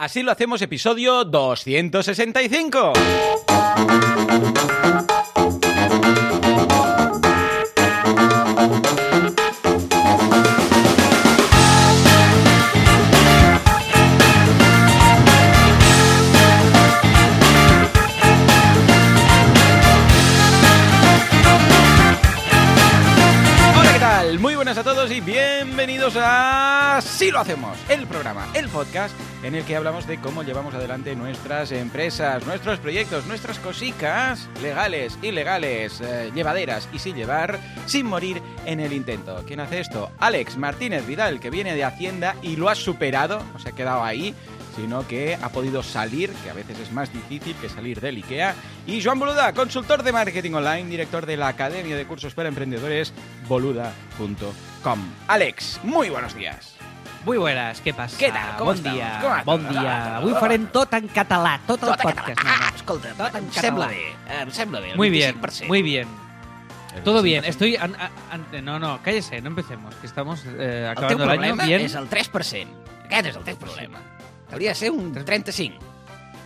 Así lo hacemos episodio 265. A Sí lo hacemos, el programa, el podcast en el que hablamos de cómo llevamos adelante nuestras empresas, nuestros proyectos, nuestras cositas legales, ilegales, eh, llevaderas y sin llevar, sin morir en el intento. ¿Quién hace esto? Alex Martínez Vidal, que viene de Hacienda y lo ha superado, no se ha quedado ahí sino que ha podido salir, que a veces es más difícil que salir del IKEA. Y Joan Boluda, consultor de marketing online, director de la Academia de Cursos para Emprendedores, boluda.com. Alex, muy buenos días. Muy buenas, què passa? Què tal? Com bon estamos? dia, Com bon tot? dia. Avui farem tot en català, tot el Tot en podcast. català. Ah, escolta, Tot en em sembla català. bé, em sembla bé. el Muy bien, 25%. muy bien. Todo bien, estoy... an- an- an- no, no, cállese, no empecemos, que estamos eh, El teu acabando el año problema bien. és el 3%. Aquest és el teu problema. Hauria de ser un 35.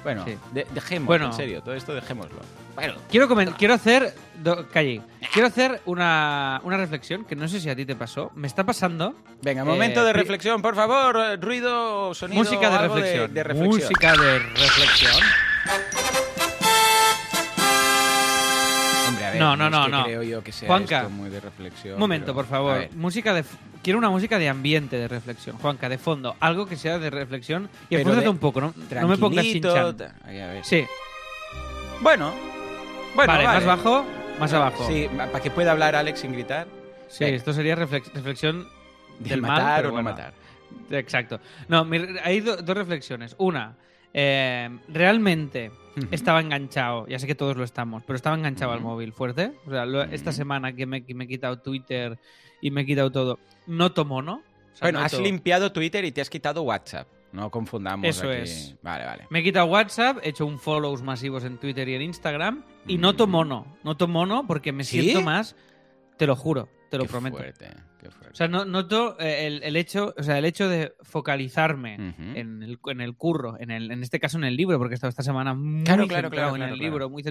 Bueno, Sí. de- dejemos, Bueno. en serio, todo esto dejémoslo. Bueno, Quiero, comen- quiero hacer... do- calle. Quiero hacer una, una reflexión que no sé si a ti te pasó. Me está pasando... venga, momento Eh, de pri- reflexión, por favor, eh, ruido, sonido, música de algo reflexión. de reflexión. Música de reflexión. Hombre, a ver, No, no, es no, que no. creo yo que sea Juanca, esto muy de reflexión. Un momento, pero- por a favor. ver. Música de... f- Quiero una música de ambiente de reflexión. Juanca, de fondo. Algo que sea de reflexión. Y Pero esfuérzate de- un poco, ¿no? No me pongas Tranquilito, ta- ahí, a ver. Sí, Bueno, bueno, vale, vale. más bajo, más abajo. Sí, para que pueda hablar Alex sin gritar. Sí, Venga. esto sería reflex- reflexión De del matar mal, o no bueno. matar. Exacto. No, hay do- dos reflexiones. Una, eh, realmente estaba enganchado, ya sé que todos lo estamos, pero estaba enganchado al móvil fuerte. O sea, lo- esta semana que me, que me he quitado Twitter y me he quitado todo, noto mono. O sea, Bueno, has limpiado Twitter y te has quitado WhatsApp. No confundamos Eso aquí. es. Vale, vale. Me he quitado WhatsApp, he hecho un follows masivos en Twitter y en Instagram y noto mono. Noto mono porque me ¿Sí? siento más, te lo juro, te lo Qué prometo. fuerte, qué fuerte. O sea, no, noto eh, el, el hecho, o sea, el hecho de focalizarme en, el, en el curro, en, el, en este caso en el libro, porque he estado esta semana muy Claro, claro, claro, en claro, el claro. libro, muy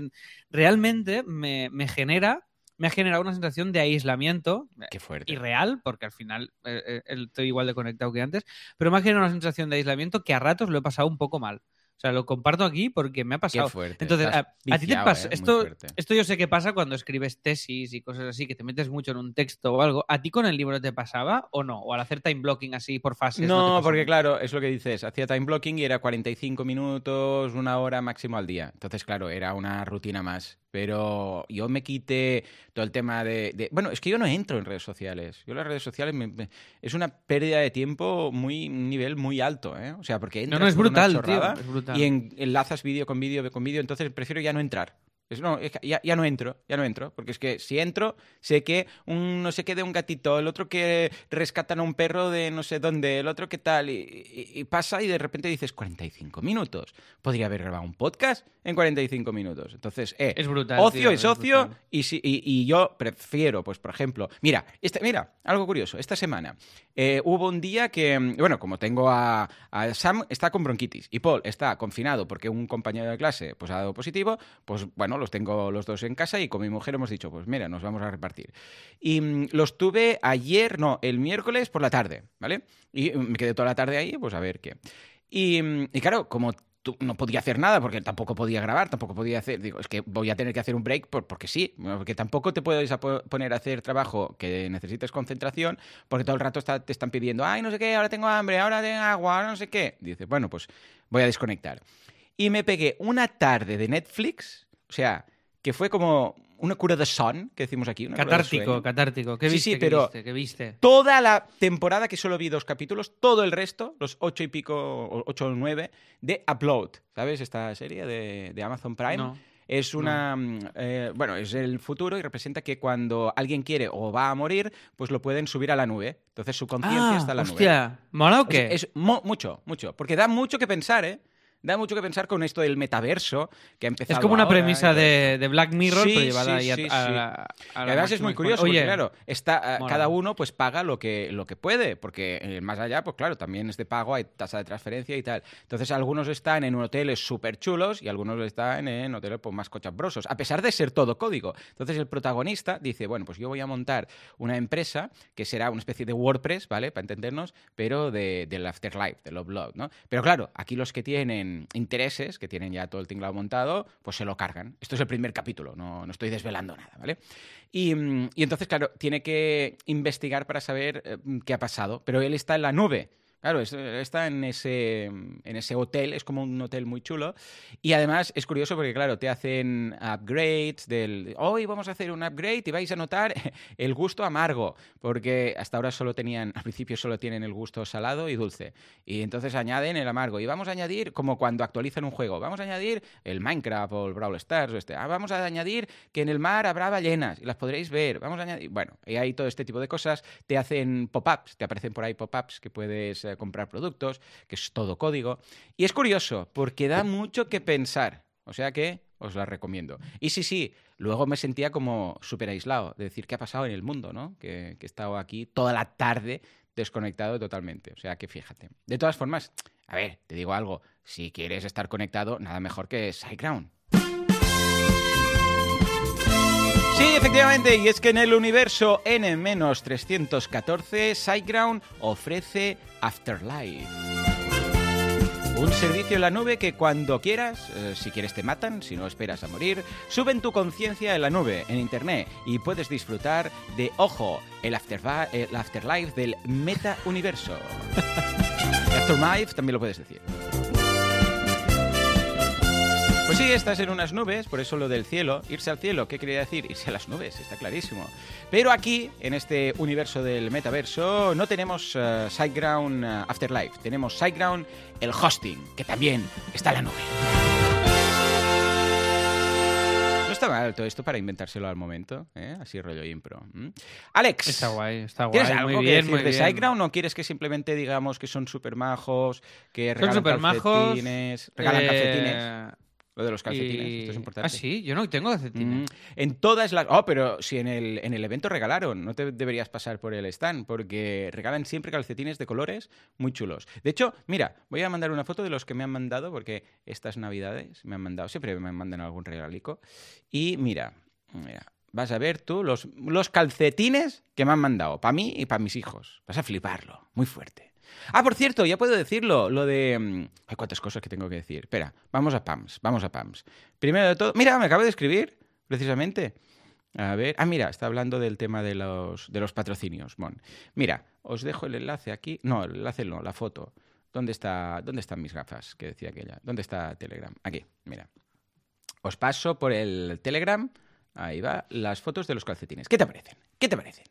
realmente me, me genera, me ha generado una sensación de aislamiento Qué fuerte. irreal, porque al final eh, eh, estoy igual de conectado que antes, pero me ha generado una sensación de aislamiento que a ratos lo he pasado un poco mal. O sea, lo comparto aquí porque me ha Qué pasado. fuerte. Entonces, a, a ti te pasa. eh, esto, esto yo sé que pasa cuando escribes tesis y cosas así, que te metes mucho en un texto o algo. ¿A ti con el libro te pasaba o no? ¿O al hacer time blocking así por fases? No, pasó? porque claro, es lo que dices. Hacía time blocking y era 45 minutos, una hora máximo al día. Entonces, claro, era una rutina más. Pero yo me quité todo el tema de, de- Bueno, es que yo no entro en redes sociales. Yo las redes sociales me- me- es una pérdida de tiempo muy un nivel muy alto, ¿eh? O sea, porque No, entras no, es brutal, tío. Es brutal. Y en- enlazas vídeo con vídeo con vídeo, entonces prefiero ya no entrar. Es, no, ya, ya no entro, ya no entro, porque es que si entro, sé que un no sé qué de un gatito, el otro que rescatan a un perro de no sé dónde, el otro que tal, y, y- y pasa y de repente dices 45 minutos. Podría haber grabado un podcast en 45 minutos. Entonces, eh, Es brutal. ocio tío, es ocio brutal. y, si- y- y yo prefiero, pues por ejemplo, mira, este, mira, algo curioso, esta semana eh, hubo un día que, mm, bueno, como tengo a, a Sam, está con bronquitis y Paul está confinado porque un compañero de clase pues ha dado positivo, pues bueno, los tengo los dos en casa y con mi mujer hemos dicho, pues mira, nos vamos a repartir. Y mm, los tuve ayer, no, el miércoles por la tarde, ¿vale? Y mm, me quedé toda la tarde ahí, pues a ver qué. Y, mm, claro, como no podía hacer nada porque tampoco podía grabar, tampoco podía hacer. Digo, es que voy a tener que hacer un break por- porque sí, porque tampoco te puedes poner a hacer trabajo que necesites concentración porque todo el rato te están pidiendo, ay, no sé qué, ahora tengo hambre, ahora tengo agua, no sé qué. Dices, bueno, pues voy a desconectar. Y me pegué una tarde de Netflix, o sea, que fue como una cura de son, que decimos aquí. Una cura de Catártico, sueño. catártico. ¿Qué Sí, viste? sí, qué pero- viste? ¿Qué viste? Toda la temporada que solo vi dos capítulos, todo el resto, los ocho y pico, o ocho o nueve, de Upload. ¿Sabes? Esta serie de, de Amazon Prime. No. Es una. mm, eh, bueno, es el futuro y representa que cuando alguien quiere o va a morir, pues lo pueden subir a la nube. Entonces su conciencia Ah, está en la nube. hostia. ¿Mola o O sea, qué? es mo- mucho, mucho. Porque da mucho que pensar, ¿eh? Da mucho que pensar con esto del metaverso que ha empezado Es como una ahora premisa y- de, de Black Mirror, Sí, pero llevada sí, ahí a, a a Y la además es muy curioso, porque claro, está, mola. cada uno pues paga lo que, lo que puede, porque eh, más allá, pues claro, también es de pago, hay tasa de transferencia y tal. Entonces algunos están en hoteles súper chulos y algunos están en hoteles pues, más cochambrosos, a pesar de ser todo código. Entonces el protagonista dice, bueno, pues yo voy a montar una empresa que será una especie de WordPress, ¿vale? Para entendernos, pero de, del Afterlife, del Oblog, ¿no? Pero claro, aquí los que tienen intereses, que tienen ya todo el tinglado montado, pues se lo cargan. Esto es el primer capítulo, no, no estoy desvelando nada, ¿vale? Y, y entonces, claro, tiene que investigar para saber eh, qué ha pasado, pero él está en la nube. Claro, es- está en ese, en ese hotel, es como un hotel muy chulo. Y además es curioso porque, claro, te hacen upgrades del. Hoy vamos a hacer un upgrade y vais a notar el gusto amargo. Porque hasta ahora solo tenían, al principio solo tienen el gusto salado y dulce. Y entonces añaden el amargo. Y vamos a añadir, como cuando actualizan un juego, vamos a añadir el Minecraft o el Brawl Stars o este. Ah, vamos a añadir que en el mar habrá ballenas y las podréis ver. Vamos a añadir. Bueno, y hay todo este tipo de cosas. Te hacen pop-ups, te aparecen por ahí pop-ups que puedes comprar productos, que es todo código. Y es curioso, porque da mucho que pensar. O sea que os la recomiendo. Y sí, sí, luego me sentía como súper aislado, de decir qué ha pasado en el mundo, ¿no? Que, que he estado aquí toda la tarde desconectado totalmente. O sea que fíjate. De todas formas, a ver, te digo algo. Si quieres estar conectado, nada mejor que SiteGround. Sí, efectivamente, y es que en el universo N-314, SiteGround ofrece Afterlife. Un servicio en la nube que cuando quieras, eh, si quieres te matan, si no esperas a morir, suben tu conciencia en la nube, en internet, y puedes disfrutar de, ojo, el, el afterlife del meta-universo. afterlife también lo puedes decir. Pues sí, estás en unas nubes, por eso lo del cielo. Irse al cielo, ¿qué quería decir? Irse a las nubes, está clarísimo. Pero aquí, en este universo del metaverso, no tenemos SiteGround eh, Afterlife, tenemos SiteGround el hosting, que también está en la nube. No está mal todo esto para inventárselo al momento, ¿eh? así rollo impro. Alex, Está guay, está guay. ¿Tienes algo muy que bien, decir muy de bien. SiteGround o quieres que simplemente digamos que son súper majos, que Son regalan supermajos, calcetines, regalan Eh, calcetines? Lo de los calcetines, y- esto es importante. Ah, sí, yo no tengo calcetines. Mm, En todas las. Oh, pero si en el, en el evento regalaron, no te deberías pasar por el stand, porque regalan siempre calcetines de colores muy chulos. De hecho, mira, voy a mandar una foto de los que me han mandado, porque estas navidades me han mandado, siempre me mandan algún regalico. Y mira, mira, vas a ver tú los, los calcetines que me han mandado, para mí y para mis hijos. Vas a fliparlo, muy fuerte. Ah, por cierto, ya puedo decirlo, lo de... mm, Hay cuántas cosas que tengo que decir. Espera, vamos a PAMS, vamos a PAMS. Primero de todo, mira, me acabo de escribir, precisamente. A ver, ah, mira, está hablando del tema de los, de los patrocinios. Mon. Mira, os dejo el enlace aquí. No, el enlace no, la foto. ¿Dónde, está, ¿Dónde están mis gafas? Que decía aquella. ¿Dónde está Telegram? Aquí, mira. Os paso por el Telegram. Ahí va, las fotos de los calcetines. ¿Qué te parecen? ¿Qué te parecen?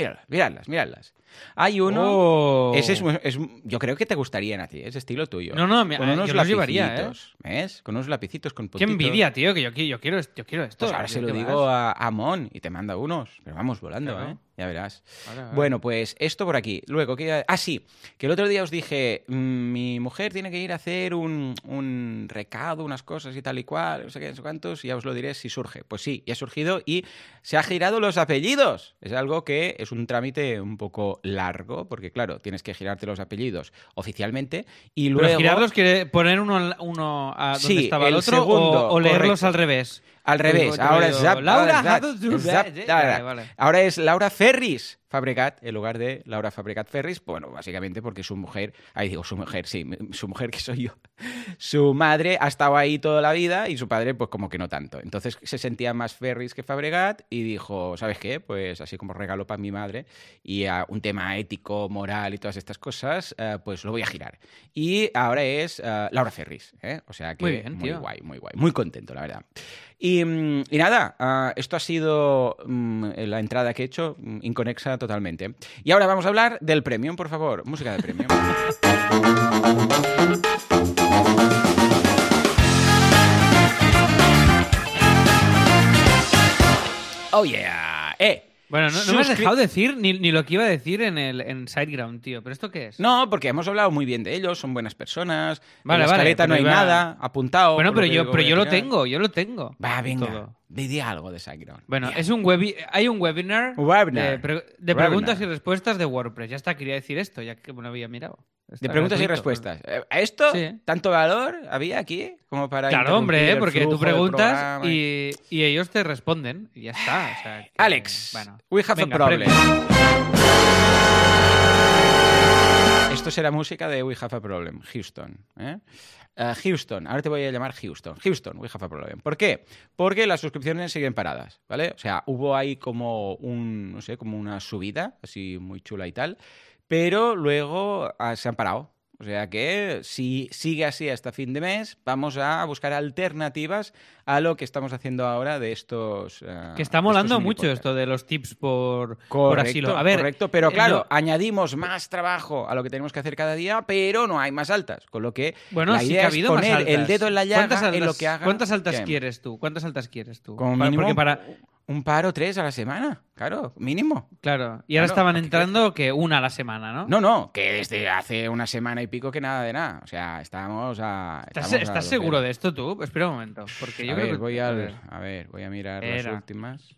Míralas, míralas, míralas. Hay uno. Oh. Ese es, es- yo creo que te gustarían a ti, es estilo tuyo. No, no, me- con eh, unos yo los llevaría, ¿eh? ¿Ves? Con unos lapicitos con Qué puntitos. envidia, tío, que yo, qui- yo, quiero, yo quiero esto. Pues ahora se lo ¿Qué digo vas? a, a Mon y te manda unos. Pero vamos volando, Claro. ¿eh? Ya verás. Vale, vale. Bueno, pues esto por aquí. Luego, ¿qué? Ah, sí, que el otro día os dije, mm, mi mujer tiene que ir a hacer un, un recado, unas cosas y tal y cual, no sé qué, no sé cuántos, y ya os lo diré si surge. Pues sí, ya ha surgido y se ha girado los apellidos. Es algo que es un trámite un poco largo, porque claro, tienes que girarte los apellidos oficialmente y Pero luego... girarlos quiere poner uno, uno a donde Sí, estaba el, el otro segundo, o, o leerlos correcto. al revés. Al revés, ahora es Zap, Laura, ahora es Zap, Zap. Laura. Vale, vale. Ahora es Laura Ferris Fabregat, en lugar de Laura Fabregat Ferris. Bueno, básicamente porque su mujer, ahí digo su mujer, sí, su mujer que soy yo. Su madre ha estado ahí toda la vida y su padre, pues como que no tanto. Entonces se sentía más Ferris que Fabregat y dijo, ¿sabes qué? Pues así como regalo para mi madre y a un tema ético, moral y todas estas cosas, eh, pues lo voy a girar. Y ahora es eh, Laura Ferris, ¿eh? O sea que Muy bien, muy tío. guay, muy guay, muy contento, la verdad. Y, mm, y nada, ah, esto ha sido mm, la entrada que he hecho, mm, inconexa totalmente. Y ahora vamos a hablar del premium, por favor. Música de premium. Oh yeah. Eh, Bueno, no, no me has dejado decir ni, ni lo que iba a decir en el en Sideground, tío. ¿Pero esto qué es? No, porque hemos hablado muy bien de ellos, son buenas personas. Vale, en la vale, no hay iba- nada, apuntado. bueno, pero yo, pero yo lo tengo, yo lo tengo. Va, venga. Todo. Di algo de Sideground. Bueno, es un webi hay un webinar, Webinar. de, pre- de Webinar. preguntas y respuestas de WordPress. Ya está, quería decir esto, ya que me lo había mirado. Está De preguntas y gratuito. respuestas. Eh, ¿A esto Sí. tanto valor había aquí como para Claro, hombre, ¿eh? porque tú preguntas y, y ellos te responden. Y ya está. o sea que- Alex, bueno. we have Venga, a problem. premio. Esto será música de We Have a Problem, Houston. ¿eh? Eh, Houston, ahora te voy a llamar Houston. Houston, we have a problem. ¿Por qué? Porque las suscripciones siguen paradas, ¿vale? O sea, hubo ahí como un, no sé, como una subida, así muy chula y tal, pero luego ah, se han parado. O sea que si sigue así hasta fin de mes, vamos a buscar alternativas a lo que estamos haciendo ahora de estos. eh, Que está molando mucho esto de los tips por, por Correcto, asilo. A ver, correcto, pero eh, claro, no- añadimos más trabajo a lo que tenemos que hacer cada día, pero no hay más altas, con lo que Bueno, la sí idea que ha es habido más poner el dedo en la ¿Cuántas llaga altas, en lo que haga. ¿Cuántas altas quieres tú? ¿Cuántas altas quieres tú? Como mínimo Porque para, un par o tres a la semana, claro, mínimo. claro, y ahora Claro, estaban entrando que una a la semana, ¿no? No, no, que desde hace una semana y pico que nada de nada. O sea, estamos a. ¿Estás, estamos estás seguro de esto tú? Espera un momento, porque yo a creo ver, que voy a al- ver, a ver, voy a mirar Era. las últimas.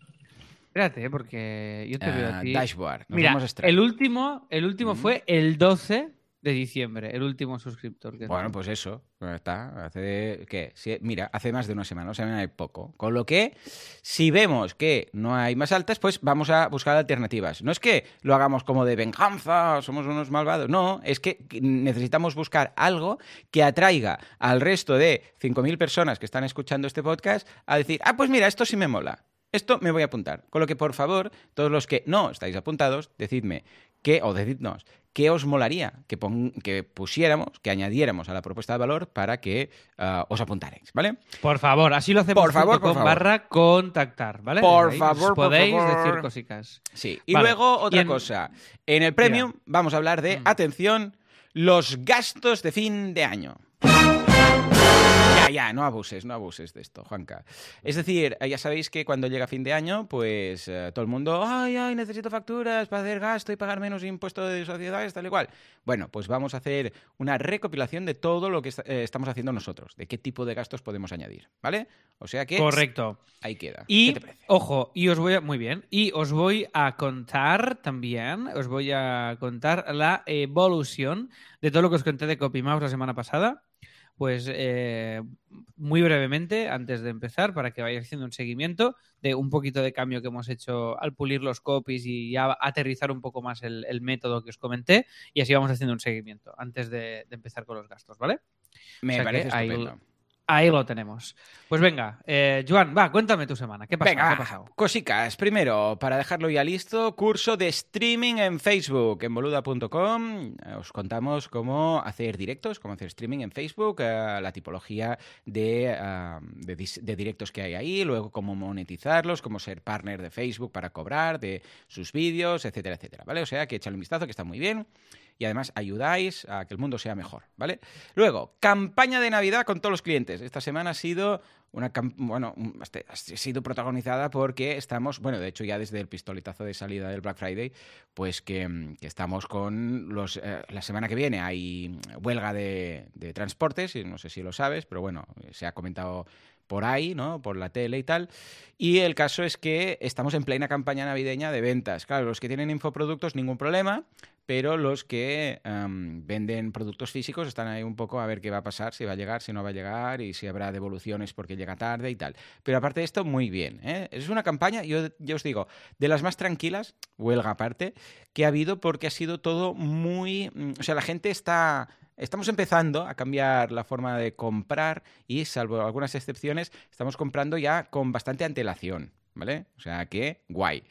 espérate, porque yo te veo Ah, a ti. dashboard. Nos Mira, el último, el último Mm. fue el 12 de diciembre, el último suscriptor que Bueno, pues eso, está. Hace, ¿qué? Sí, mira, hace más de una semana, o sea, hay poco. Con lo que, si vemos que no hay más altas, pues vamos a buscar alternativas. No es que lo hagamos como de venganza, somos unos malvados. No, es que necesitamos buscar algo que atraiga al resto de 5.000 personas que están escuchando este podcast a decir, ah, pues mira, esto sí me mola. Esto me voy a apuntar. Con lo que, por favor, todos los que no estáis apuntados, decidme qué, o decidnos, qué os molaría que, que pusiéramos, que añadiéramos a la propuesta de valor para que ah, os apuntaréis, ¿vale? Por favor, así lo hacemos Por favor, por con favor. barra contactar, ¿vale? Por ahí favor, os por podéis favor. decir cositas. Sí. Y Vale. luego otra Y en- cosa. En el premium vamos a hablar de, Mm. atención, los gastos de fin de año. Ya, ya, no abuses, no abuses de esto, Juanca. Es decir, eh, ya sabéis que cuando llega fin de año, pues eh, todo el mundo, ay, ay, necesito facturas para hacer gasto y pagar menos impuesto de sociedades, tal y cual. Bueno, pues vamos a hacer una recopilación de todo lo que est- eh, estamos haciendo nosotros, de qué tipo de gastos podemos añadir, ¿vale? O sea que Correcto. ahí queda. Y, ¿Qué te parece? ojo, y os voy a, muy bien, y os voy a contar también, os voy a contar la evolución de todo lo que os conté de CopyMouse la semana pasada. Pues eh, muy brevemente, antes de empezar, para que vayáis haciendo un seguimiento de un poquito de cambio que hemos hecho al pulir los copies y ya aterrizar un poco más el, el método que os comenté, y así vamos haciendo un seguimiento antes de, de empezar con los gastos, ¿vale? Me o sea que parece. Ahí lo tenemos. Pues venga, eh, Joan, va, cuéntame tu semana. ¿Qué, pasa? Venga, ¿Qué ha pasado? cosicas. Primero, para dejarlo ya listo, curso de streaming en Facebook. En boluda.com os contamos cómo hacer directos, cómo hacer streaming en Facebook, eh, la tipología de, de dis- de directos que hay ahí, luego cómo monetizarlos, cómo ser partner de Facebook para cobrar de sus vídeos, etcétera, etcétera. ¿Vale? O sea, que echadle un vistazo, que está muy bien. Y además ayudáis a que el mundo sea mejor, ¿vale? Luego, campaña de Navidad con todos los clientes. Esta semana ha sido una bueno, este- ha sido protagonizada porque estamos, bueno, de hecho ya desde el pistoletazo de salida del Black Friday, pues que, mm, que estamos con los eh, la semana que viene hay huelga de, de transportes, y no sé si lo sabes, pero bueno, se ha comentado por ahí, ¿no? Por la tele y tal. Y el caso es que estamos en plena campaña navideña de ventas. Claro, los que tienen infoproductos, ningún problema, pero los que em, venden productos físicos están ahí un poco a ver qué va a pasar, si va a llegar, si no va a llegar y si habrá devoluciones porque llega tarde y tal. Pero aparte de esto, muy bien. ¿eh? Es una campaña, yo, yo os digo, de las más tranquilas, huelga aparte, que ha habido porque ha sido todo muy... mm, O sea, la gente está... Estamos empezando a cambiar la forma de comprar y, salvo algunas excepciones, estamos comprando ya con bastante antelación, ¿vale? O sea que, guay.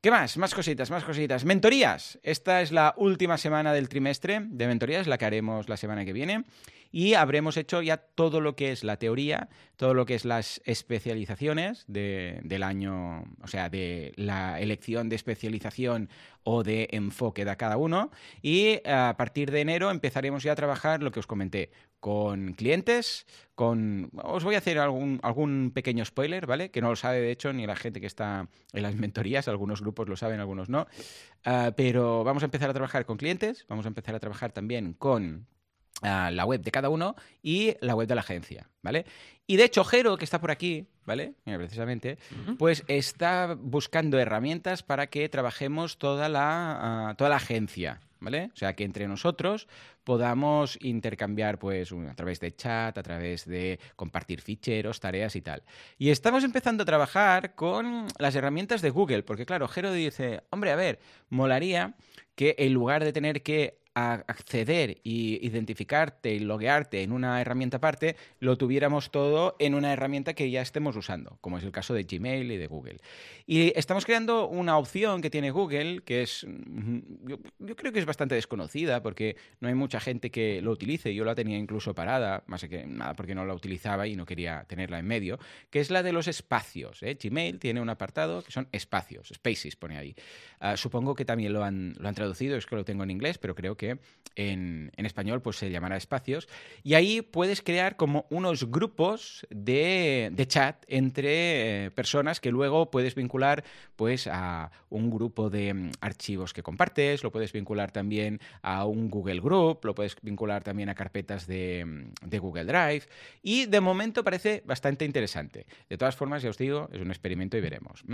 ¿Qué más? Más cositas, más cositas. Mentorías. Esta es la última semana del trimestre de mentorías, la que haremos la semana que viene. y habremos hecho ya todo lo que es la teoría, todo lo que es las especializaciones del año, o sea, de la elección de especialización o de enfoque de cada uno. Y a partir de enero empezaremos ya a trabajar lo que os comenté, con clientes, con... Os voy a hacer algún, algún pequeño spoiler, ¿vale? Que no lo sabe, de hecho, ni la gente que está en las mentorías, algunos grupos lo saben, algunos no. Ah, pero vamos a empezar a trabajar con clientes, vamos a empezar a trabajar también con la web de cada uno y la web de la agencia, ¿vale? Y de hecho, Jero, que está por aquí, ¿vale? precisamente, pues está buscando herramientas para que trabajemos toda la, ah, toda la agencia, ¿vale? O sea, que entre nosotros podamos intercambiar, pues, a través de chat, a través de compartir ficheros, tareas y tal. Y estamos empezando a trabajar con las herramientas de Google, porque claro, Jero dice, hombre, a ver, molaría que en lugar de tener que acceder y identificarte y loguearte en una herramienta aparte, lo tuviéramos todo en una herramienta que ya estemos usando, como es el caso de Gmail y de Google. Y estamos creando una opción que tiene Google, que es, mm, yo, creo que es bastante desconocida, porque no hay mucha gente que lo utilice, yo la tenía incluso parada, más que nada porque no la utilizaba y no quería tenerla en medio, que es la de los espacios. ¿eh? Gmail tiene un apartado que son espacios, spaces pone ahí. Ah, supongo que también lo han, lo han traducido, es que lo tengo en inglés, pero creo que en, español pues se llamará espacios. Y ahí puedes crear como unos grupos de, chat entre eh, personas que luego puedes vincular pues a un grupo de mm, archivos que compartes, lo puedes vincular también a un Google Group, lo puedes vincular también a carpetas de, mm, de Google Drive. Y de momento parece bastante interesante. De todas formas, ya os digo, es un experimento y veremos.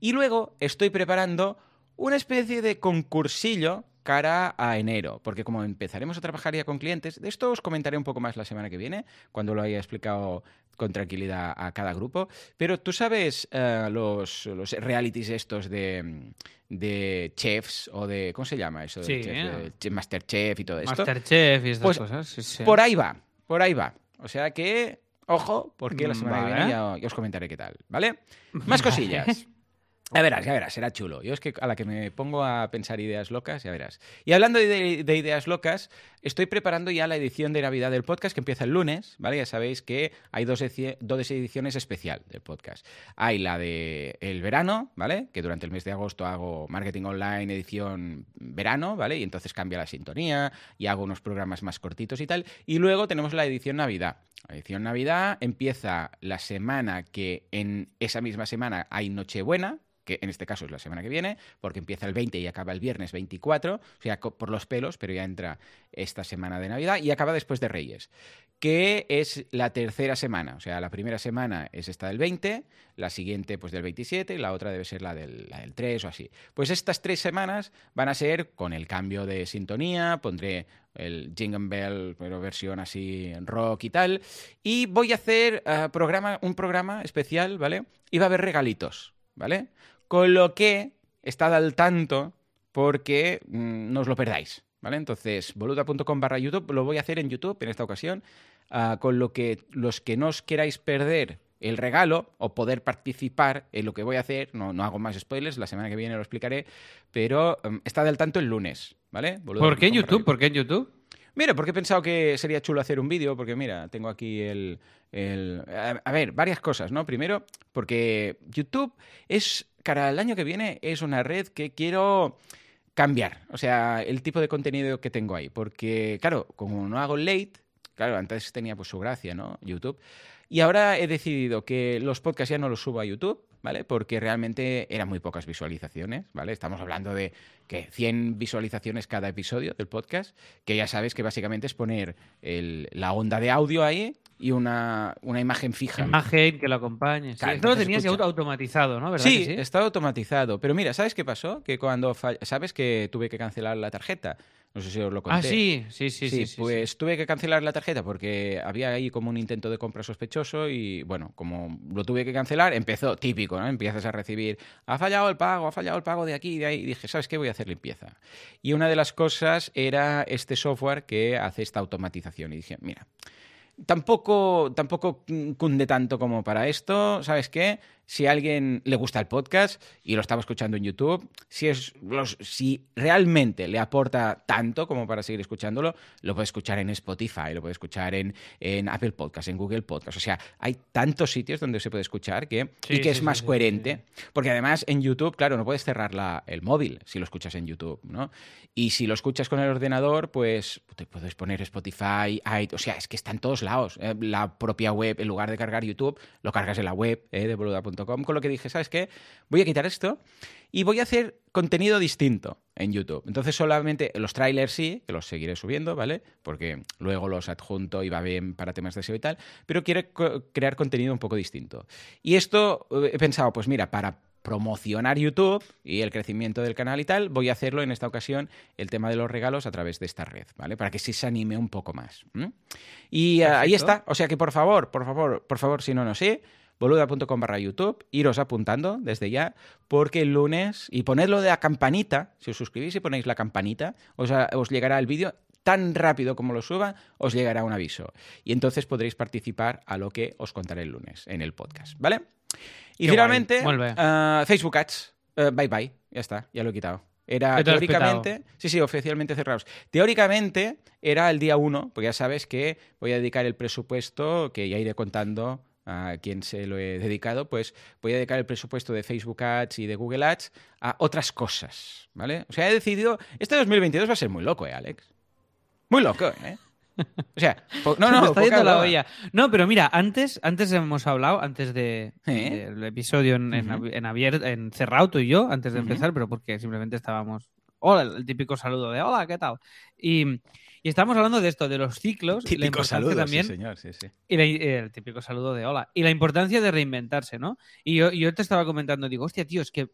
Y luego estoy preparando una especie de concursillo cara a enero, porque como empezaremos a trabajar ya con clientes, de esto os comentaré un poco más la semana que viene, cuando lo haya explicado con tranquilidad a cada grupo, pero tú sabes eh, los, los, realities estos de, de, chefs o de, ¿cómo se llama eso? Sí, de Masterchef y todo esto. Masterchef y estas pues, cosas. Por ahí va, por ahí va. O sea que, ojo, porque la semana que viene ya, os comentaré qué tal, ¿vale? Más cosillas. Ya verás, ya verás, será chulo. Yo es que a la que me pongo a pensar ideas locas, ya verás. Y hablando de, ideas locas, estoy preparando ya la edición de Navidad del podcast que empieza el lunes, ¿vale? Ya sabéis que hay dos, dos ediciones especial del podcast. Hay la de el verano, ¿vale? Que durante el mes de agosto hago marketing online edición verano, ¿vale? Y entonces cambia la sintonía y hago unos programas más cortitos y tal. Y luego tenemos la edición Navidad. La edición Navidad empieza la semana que en esa misma semana hay Nochebuena, que en este caso es la semana que viene, porque empieza el 20 y acaba el viernes 24, o sea, por los pelos, pero ya entra esta semana de Navidad y acaba después de Reyes, que es la tercera semana, o sea, la primera semana es esta del 20, la siguiente pues del 27 y la otra debe ser la del, la del 3 o así. Pues estas tres semanas van a ser con el cambio de sintonía, pondré el Jingle Bell, pero versión así rock y tal, y voy a hacer uh, programa, un programa especial, ¿vale? Y va a haber regalitos, ¿vale? Con lo que estad al tanto porque mm, no os lo perdáis. ¿Vale? Entonces, boluda.com barra YouTube, lo voy a hacer en YouTube en esta ocasión, ah, con lo que los que no os queráis perder el regalo o poder participar en lo que voy a hacer, no, no hago más spoilers, la semana que viene lo explicaré, pero um, estad al tanto el lunes, ¿vale? ¿Por qué en YouTube? ¿Por qué en YouTube? Mira, porque he pensado que sería chulo hacer un vídeo, porque mira, tengo aquí el, el... A ver, varias cosas, ¿no? Primero, porque YouTube es cara al año que viene es una red que quiero cambiar, o sea, el tipo de contenido que tengo ahí, porque claro, como no hago late, claro, antes tenía pues su gracia, ¿no? YouTube. Y ahora he decidido que los podcasts ya no los subo a YouTube, ¿vale? Porque realmente eran muy pocas visualizaciones, ¿vale? Estamos hablando de que 100 visualizaciones cada episodio del podcast, que ya sabes que básicamente es poner la onda de audio ahí y una, una imagen fija. Imagen que lo acompañe. Sí, esto lo tenías ya automatizado, ¿no? ¿Verdad sí, sí, está automatizado. Pero mira, ¿sabes qué pasó? Que cuando sabes que tuve que cancelar la tarjeta. No sé si os lo conté. Ah, sí, sí, sí. Sí, pues tuve que cancelar la tarjeta porque había ahí como un intento de compra sospechoso y bueno, como lo tuve que cancelar, empezó típico, ¿no? Empiezas a recibir, ha fallado el pago, ha fallado el pago de aquí y de ahí. Y dije, ¿sabes qué? Voy a hacer limpieza. Y una de las cosas era este software que hace esta automatización. Y dije, mira, tampoco, tampoco cunde tanto como para esto. ¿Sabes qué? Si a alguien le gusta el podcast y lo estaba escuchando en YouTube, si, es los, si realmente le aporta tanto como para seguir escuchándolo, lo puede escuchar en Spotify, lo puede escuchar en, en Apple Podcast, en Google Podcast. O sea, hay tantos sitios donde se puede escuchar que, Sí, y que sí, es más sí, coherente. Porque además en YouTube, claro, no puedes cerrar la- el móvil si lo escuchas en YouTube, ¿no? Y si lo escuchas con el ordenador, pues te puedes poner Spotify, iTunes, o sea, es que está en todos lados. Eh, la propia web, en lugar de cargar YouTube, lo cargas en la web eh, de boluda.com. Con lo que dije, ¿sabes qué? Voy a quitar esto y voy a hacer contenido distinto en YouTube. Entonces solamente los trailers sí, que los seguiré subiendo, ¿vale? Porque luego los adjunto y va bien para temas de SEO y tal, pero quiero crear contenido un poco distinto. Y esto eh, he pensado, pues mira, para promocionar YouTube y el crecimiento del canal y tal, voy a hacerlo en esta ocasión el tema de los regalos a través de esta red, ¿vale? Para que sí se anime un poco más. Y eh, ahí está. O sea que por favor, por favor, por favor, si no, no sé, boluda.com barra YouTube, iros apuntando desde ya, porque el lunes, y ponedlo de la campanita, si os suscribís y ponéis la campanita, os, a- os llegará el vídeo tan rápido como lo suba, os llegará un aviso. Y entonces podréis participar a lo que os contaré el lunes en el podcast, ¿vale? Y Qué finalmente, ah, Facebook Ads, eh, bye bye, ya está, ya lo he quitado. Era teóricamente, sí, sí, oficialmente cerrados. Teóricamente era el día 1, porque ya sabes que voy a dedicar el presupuesto, que ya iré contando a quién se lo he dedicado, pues voy a dedicar el presupuesto de Facebook Ads y de Google Ads a otras cosas, ¿vale? O sea, he decidido, este 2022 va a ser muy loco, ¿eh, Alex? Muy loco, ¿eh? O sea, no, no, está yendo la olla. No, pero mira, antes, antes hemos hablado, antes de, ¿Eh? del episodio en, abi- en abierto, en cerrado tú y yo, antes de empezar, pero porque simplemente estábamos. Hola, el típico saludo de hola, ¿qué tal? Y, y estábamos hablando de esto, de los ciclos. y la Típico importancia saludo, también, sí, señor, sí, sí. y la- el típico saludo de hola. Y la importancia de reinventarse, ¿no? Y yo, yo te estaba comentando, digo, hostia, tío, es que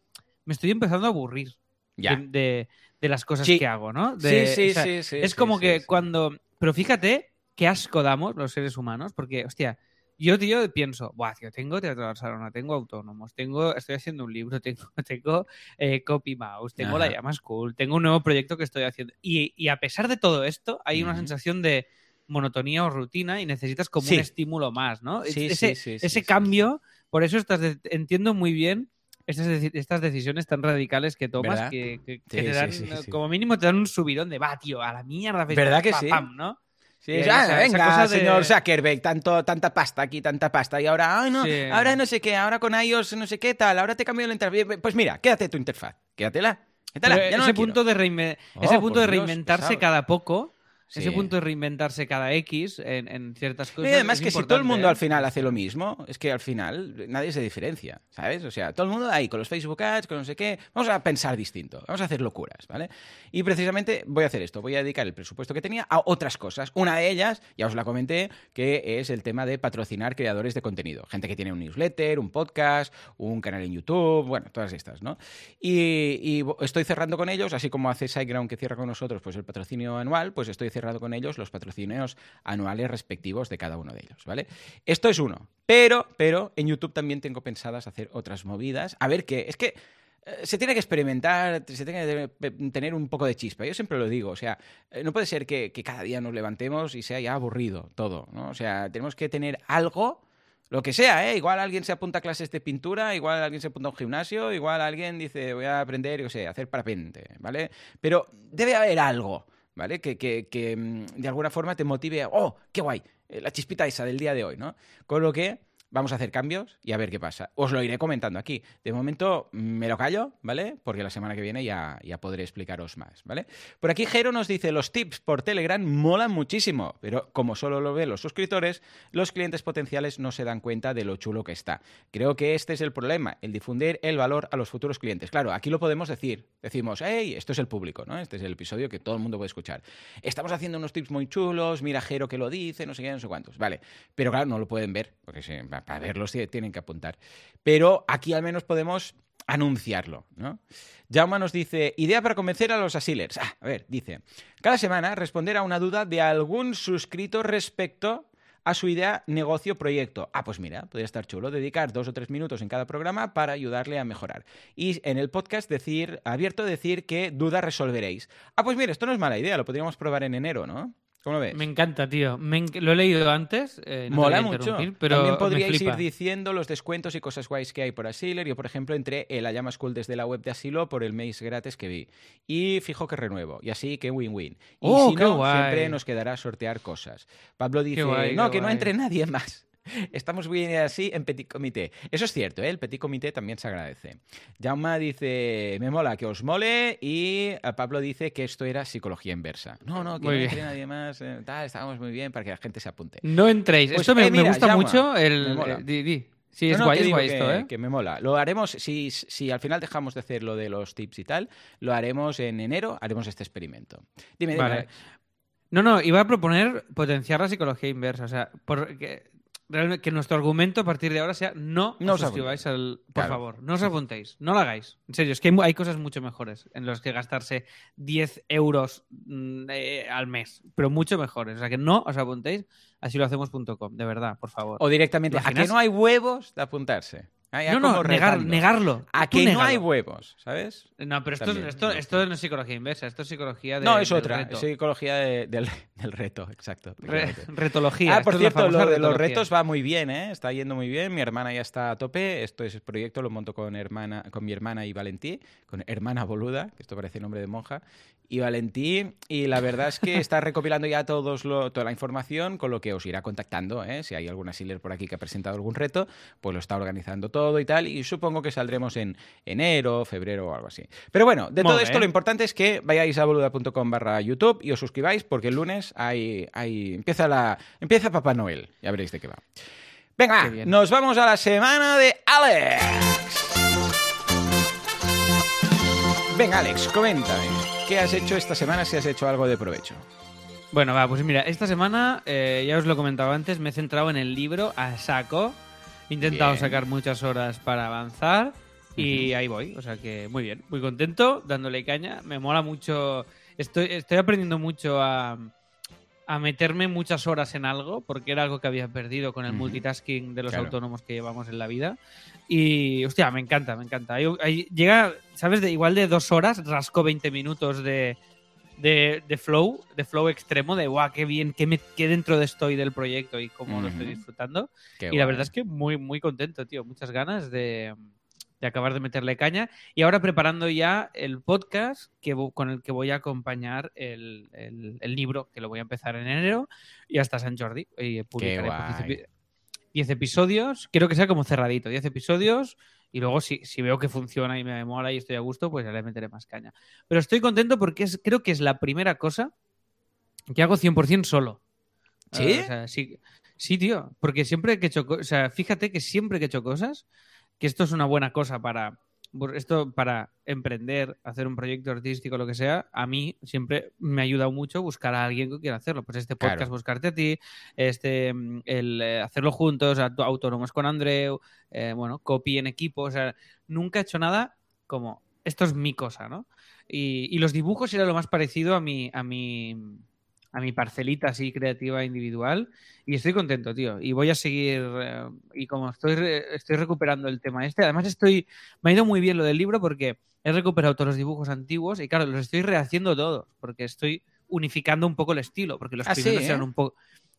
me estoy empezando a aburrir Ya. de, de- de las cosas que hago, ¿no? De- sí, sí, o sea, sí, sí, es como que cuando. Pero fíjate qué asco damos los seres humanos, porque, hostia, yo, tío, pienso, buah, tío, tengo teatro de Barcelona, tengo autónomos, tengo, estoy haciendo un libro, tengo, tengo eh, Copy Mouse, tengo la Ajá. llama School, tengo un nuevo proyecto que estoy haciendo. Y, y a pesar de todo esto, hay una Ujú. sensación de monotonía o rutina y necesitas como Sí. un estímulo más, ¿no? Sí, ese sí, ese cambio, por eso estás de- entiendo muy bien estas, estas decisiones tan radicales que tomas que, que- que te dan, como mínimo te dan un subidón de, va, tío, a la mierda. ¿Verdad que pam, sí? pam", ¿no? Sí, esa- venga, de- señor Zuckerberg, tanto, tanta pasta aquí, tanta pasta. Y ahora, ay, no, Sí. ahora no sé qué, ahora con iOS no sé qué tal, ahora te cambio la interfaz. Pues mira, quédate tu interfaz, quédatela. quédatela, ya no ese punto de, reinve- Oh, ese punto de reinventarse cada poco, Sí. ese punto de reinventarse cada X en, en ciertas Y cosas. además es que si todo el mundo ¿eh? al final hace lo mismo, es que al final nadie se diferencia, ¿sabes? O sea, todo el mundo ahí con los Facebook Ads, con no sé qué, vamos a pensar distinto, vamos a hacer locuras, ¿vale? Y precisamente voy a hacer esto, voy a dedicar el presupuesto que tenía a otras cosas. Una de ellas, ya os la comenté, que es el tema de patrocinar creadores de contenido. Gente que tiene un newsletter, un podcast, un canal en YouTube, bueno, todas estas, ¿no? Y, y estoy cerrando con ellos, así como hace SiteGround que cierra con nosotros pues el patrocinio anual, pues estoy cerrando con ellos los patrocinios anuales respectivos de cada uno de ellos, ¿vale? Esto es uno. Pero, pero en YouTube también tengo pensadas hacer otras movidas. A ver qué. Es que eh, se tiene que experimentar, se tiene que tener un poco de chispa. Yo siempre lo digo, o sea, eh, no puede ser que, cada día nos levantemos y sea ya aburrido todo, ¿no? O sea, tenemos que tener algo, lo que sea, ¿eh? Igual alguien se apunta a clases de pintura, igual alguien se apunta a un gimnasio, igual alguien dice, voy a aprender, yo sé, hacer parapente, ¿vale? Pero debe haber algo, ¿vale? Que, que- que, mm, de alguna forma te motive a, oh, qué guay, eh, la chispita esa del día de hoy, ¿no? Con lo que vamos a hacer cambios y a ver qué pasa. Os lo iré comentando aquí. De momento me lo callo, ¿vale? Porque la semana que viene ya, ya podré explicaros más, ¿vale? Por aquí Jero nos dice, los tips por Telegram molan muchísimo, pero como solo lo ven los suscriptores, los clientes potenciales no se dan cuenta de lo chulo que está. Creo que este es el problema, el difundir el valor a los futuros clientes. Claro, aquí lo podemos decir. Decimos, hey, esto es el público, ¿no? Este es el episodio que todo el mundo puede escuchar. Estamos haciendo unos tips muy chulos, mira Jero que lo dice, no sé qué, no sé cuántos. Vale, pero claro, no lo pueden ver, porque sí, para verlos tie- tienen que apuntar. Pero aquí al menos podemos anunciarlo, ¿no? Jauma nos dice, idea para convencer a los asilers. Ah, a ver, dice, cada semana responder a una duda de algún suscrito respecto a su idea, negocio, proyecto. Ah, pues mira, podría estar chulo dedicar dos o tres minutos en cada programa para ayudarle a mejorar. Y en el podcast decir, abierto decir qué duda resolveréis. Ah, pues mira, esto no es mala idea, lo podríamos probar en enero, ¿no? ¿Cómo lo ves? Me encanta, tío. Me enc- Lo he leído antes. eh, no Mola mucho. Pero También podríais ir diciendo los descuentos y cosas guays que hay por Asiler. Yo, por ejemplo, entré en la llama school desde la web de Asilo por el mes gratis que vi. Y fijo que renuevo. Y así que win-win. Y Oh, si no, guay. siempre nos quedará sortear cosas. Pablo dice, guay, no, que no entre nadie más. Estamos bien así en Petit Comité. Eso es cierto, ¿eh? el Petit Comité también se agradece. Jauma dice, me mola que os mole. Y eh, Pablo dice que esto era psicología inversa. No, no, que Muy no entre nadie más. eh, tal, estábamos muy bien para que la gente se apunte. No entréis. Pues, esto me, eh, gusta mucho. El, di- di. Sí, es No, no, guay, que es digo guay que, esto, ¿eh? que me mola. Lo haremos, si, si al final dejamos de hacer lo de los tips y tal, lo haremos en enero, haremos este experimento. Dime, dime. Vale. No, no, iba a proponer potenciar la psicología inversa. O sea, por- que, realmente que nuestro argumento a partir de ahora sea no, No os suscribáis al. Por Claro. favor, no os apuntéis. No lo hagáis. En serio, es que hay, hay cosas mucho mejores en las que gastarse 10 euros mm, eh, al mes, pero mucho mejores. O sea, que no os apuntéis. Así lo hacemos.com, de verdad, por favor. O directamente, ¿a que no hay huevos de apuntarse? Ah, no, no, negar- negarlo. A Tú que no hay huevos, ¿sabes? No, pero esto, También, esto, no. esto no es psicología inversa, esto es psicología de. no, es del otra. reto. Es psicología de- del, del reto, exacto. Re- retología. Ah, por cierto, lo de los retos va muy bien, ¿eh? Está yendo muy bien. Mi hermana ya está a tope. Esto es el proyecto, lo monto con, hermana, con mi hermana y Valentí, con hermana boluda, que esto parece nombre de monja, y Valentí. Y la verdad es que está recopilando ya todos lo- toda la información, con lo que os irá contactando, ¿eh? Si hay alguna sealer por aquí que ha presentado algún reto, pues lo está organizando todo y tal. Y supongo que saldremos en enero, febrero o algo así. Pero bueno, de todo esto lo importante es que vayáis a boluda.com barra YouTube y os suscribáis porque el lunes hay, hay, empieza, la, empieza Papá Noel. Ya veréis de qué va. Venga, Qué nos vamos a la semana de Alex. Venga, Alex, coméntame. ¿Qué has hecho esta semana si has hecho algo de provecho? Bueno, va, pues mira, esta semana, eh, ya os lo comentaba antes, me he centrado en el libro a saco. He intentado Bien. sacar muchas horas para avanzar y ahí voy. O sea que muy bien, muy contento, dándole caña. Me mola mucho. Estoy, estoy aprendiendo mucho a, a meterme muchas horas en algo, porque era algo que había perdido con el multitasking de los Claro. autónomos que llevamos en la vida. Y, hostia, me encanta, me encanta. Ahí- ahí llega, ¿sabes? De, igual de dos horas, rasco 20 minutos de, de, de flow, de flow extremo, de guau, qué bien, qué, me, qué dentro de estoy del proyecto y cómo lo estoy disfrutando. Qué y la guay. verdad es que muy, muy contento, tío. Muchas ganas de, de acabar de meterle caña. Y ahora preparando ya el podcast que, con el que voy a acompañar el, el- el libro, que lo voy a empezar en enero, y hasta San Jordi. Y publicaré pues, guay. 10 epi- 10 episodios. Quiero que sea como cerradito, 10 episodios. Y luego, si, si veo que funciona y me mola y estoy a gusto, pues ya le meteré más caña. Pero estoy contento porque es, creo que es la primera cosa que hago 100% solo. ¿Sí? Eh, o sea, sí, sí, tío. Porque siempre que he hecho... O sea, fíjate que siempre que he hecho cosas, que esto es una buena cosa para... Esto para emprender, hacer un proyecto artístico, lo que sea, a mí siempre me ha ayudado mucho buscar a alguien que quiera hacerlo. Pues este podcast, Claro. buscarte a ti, este, el eh, hacerlo juntos, autónomos con Andreu, eh, bueno, copy en equipo. O sea, nunca he hecho nada como esto es mi cosa, ¿no? Y, y los dibujos era lo más parecido a mi, a mi, a mi parcelita así creativa individual. Y estoy contento, tío. Y voy a seguir. eh, y como estoy, re- estoy recuperando el tema este, además estoy. Me ha ido muy bien lo del libro porque he recuperado todos los dibujos antiguos y claro, los estoy rehaciendo todos porque estoy unificando un poco el estilo. Porque los Ah, sí, primeros ¿eh? eran un poco.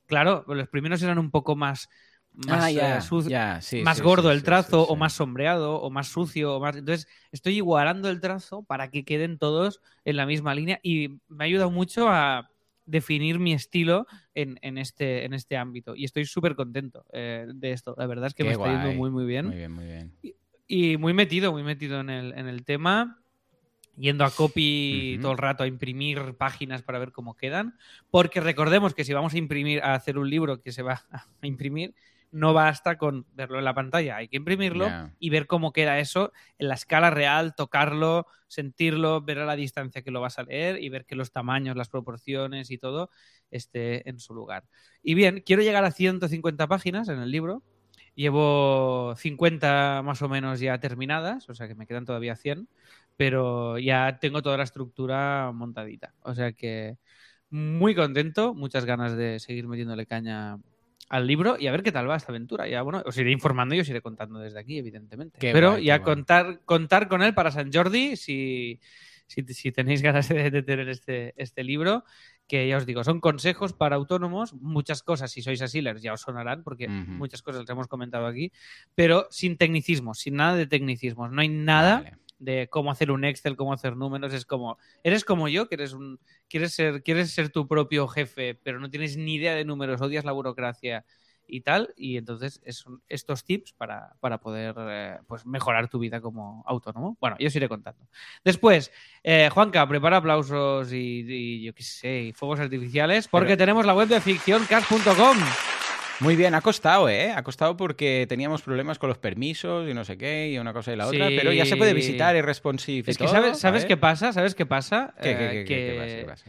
Claro, los primeros eran un poco más. más ah, eh, sucio- sí, más sí, gordo sí, el trazo o más sombreado o más sucio o más entonces estoy igualando el trazo para que queden todos en la misma línea y me ha ayudado mucho a definir mi estilo en, en este en este ámbito. Y estoy súper contento eh, de esto. La verdad es que Qué me está yendo muy muy bien. Muy bien, muy bien. y muy metido, muy metido en el, en el tema, yendo a copy Ujú. todo el rato a imprimir páginas para ver cómo quedan, porque recordemos que si vamos a imprimir, a hacer un libro que se va a imprimir, no basta con verlo en la pantalla, hay que imprimirlo y ver cómo queda eso en la escala real, tocarlo, sentirlo, ver a la distancia que lo vas a leer y ver que los tamaños, las proporciones y todo esté en su lugar. Y bien, quiero llegar a 150 páginas en el libro. Llevo 50 más o menos ya terminadas, o sea que me quedan todavía 100, pero ya tengo toda la estructura montadita. O sea que muy contento, muchas ganas de seguir metiéndole caña al libro y a ver qué tal va esta aventura. Ya bueno, os iré informando y os iré contando desde aquí, evidentemente. Qué pero guay, ya guay. contar, contar con él para San Jordi si, si, si tenéis ganas de, de tener este, este libro. que ya os digo, son consejos para autónomos, muchas cosas, si sois asilers ya os sonarán, porque muchas cosas las hemos comentado aquí, pero sin tecnicismos, sin nada de tecnicismos, no hay nada Vale. De cómo hacer un Excel, cómo hacer números, es como, eres como yo, que eres un, quieres ser, quieres ser tu propio jefe, pero no tienes ni idea de números, odias la burocracia y tal, y entonces es estos tips para, para poder eh, pues mejorar tu vida como autónomo. Bueno, yo os iré contando. Después, eh, Juanca, prepara aplausos y, y yo qué sé, y fuegos artificiales, porque Pero- tenemos la web de ficcioncast.com. Muy bien, ha costado, ¿eh? Ha costado porque teníamos problemas con los permisos y no sé qué, y una cosa y la otra, Sí. pero ya se puede visitar, es responsive y Es que todo, sabes, ¿sabes qué pasa? ¿Sabes qué pasa? ¿Qué, qué, Eh, qué, qué, qué pasa, qué pasa?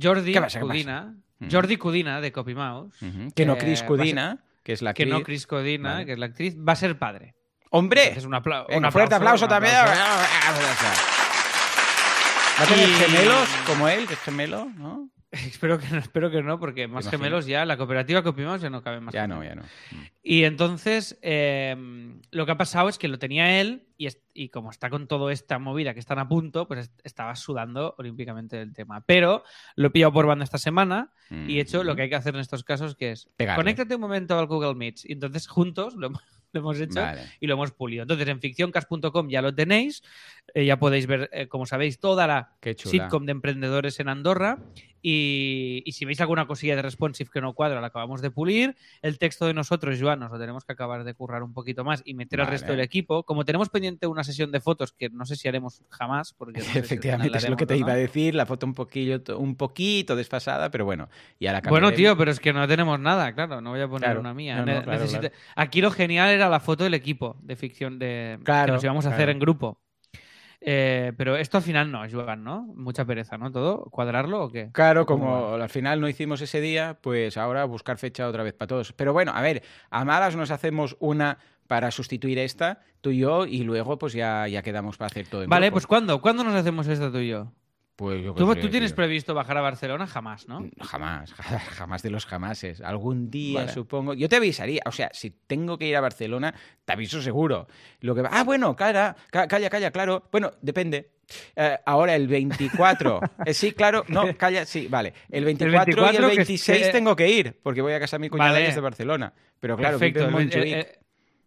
Jordi ¿Qué pasa? Cudina. Jordi Cudina de CopyMouse, Ujú. Que no eh, Chris va a Cudina, que es la que no actriz. Chris Cudina, Vale. que es la actriz, va a ser padre. ¡Hombre! Entonces, un, apla- Venga, un fuerte aplauso, un también. aplauso. ¿Va a tener Y- gemelos como él, que es gemelo? ¿No? espero, que no, espero que no, porque más gemelos ya, la cooperativa CopyMouse ya no cabe más. Ya no, ya no. Mm. Y entonces, eh, lo que ha pasado es que lo tenía él y, es- y como está con toda esta movida que están a punto, pues est- estaba sudando olímpicamente del tema. Pero lo he pillado por banda esta semana y he hecho lo que hay que hacer en estos casos, que es Pegarle. conéctate un momento al Google Meet. Y entonces juntos lo, hemos- lo hemos hecho Vale. y lo hemos pulido. Entonces en ficcioncast.com ya lo tenéis, eh, ya podéis ver, eh, como sabéis, toda la sitcom de emprendedores en Andorra. Y, y si veis alguna cosilla de responsive que no cuadra, la acabamos de pulir. El texto de nosotros, Joan, nos lo tenemos que acabar de currar un poquito más y meter al resto del equipo. Como tenemos pendiente una sesión de fotos que no sé si haremos jamás, porque no sé Efectivamente, es lo que te iba a decir, la foto un poquillo, un poquito desfasada, pero bueno, ya la Bueno, tío, pero es que no tenemos nada, claro, no voy a poner Claro. una mía. No, no, Ne- claro, necesito- claro. Aquí lo genial era la foto del equipo de ficción de que nos íbamos a hacer en grupo. Eh, pero esto al final no, Joan, ¿no? Mucha pereza, ¿no? ¿Todo? ¿Cuadrarlo o qué? Claro, ¿Cómo como al final no hicimos ese día, pues ahora buscar fecha otra vez para todos. Pero bueno, a ver, a malas nos hacemos una para sustituir esta, tú y yo, y luego pues ya, ya quedamos para hacer todo en Vale, grupo. pues ¿cuándo? ¿Cuándo nos hacemos esto tú y yo? Pues yo ¿Tú, tú tienes previsto bajar a Barcelona? Jamás, ¿no? Jamás, jamás de los jamases. Algún día, Vale. supongo. Yo te avisaría. O sea, si tengo que ir a Barcelona, te aviso seguro. Lo que Ah, bueno, calla, ca- calla, calla, claro. Bueno, depende. Eh, ahora el 24. Eh, sí, claro. No, calla, sí, vale. El 24, 24 y el que- 26 que- tengo que ir, porque voy a casa de mi cuñada Vale. desde Barcelona. Pero claro, Perfecto. El, el-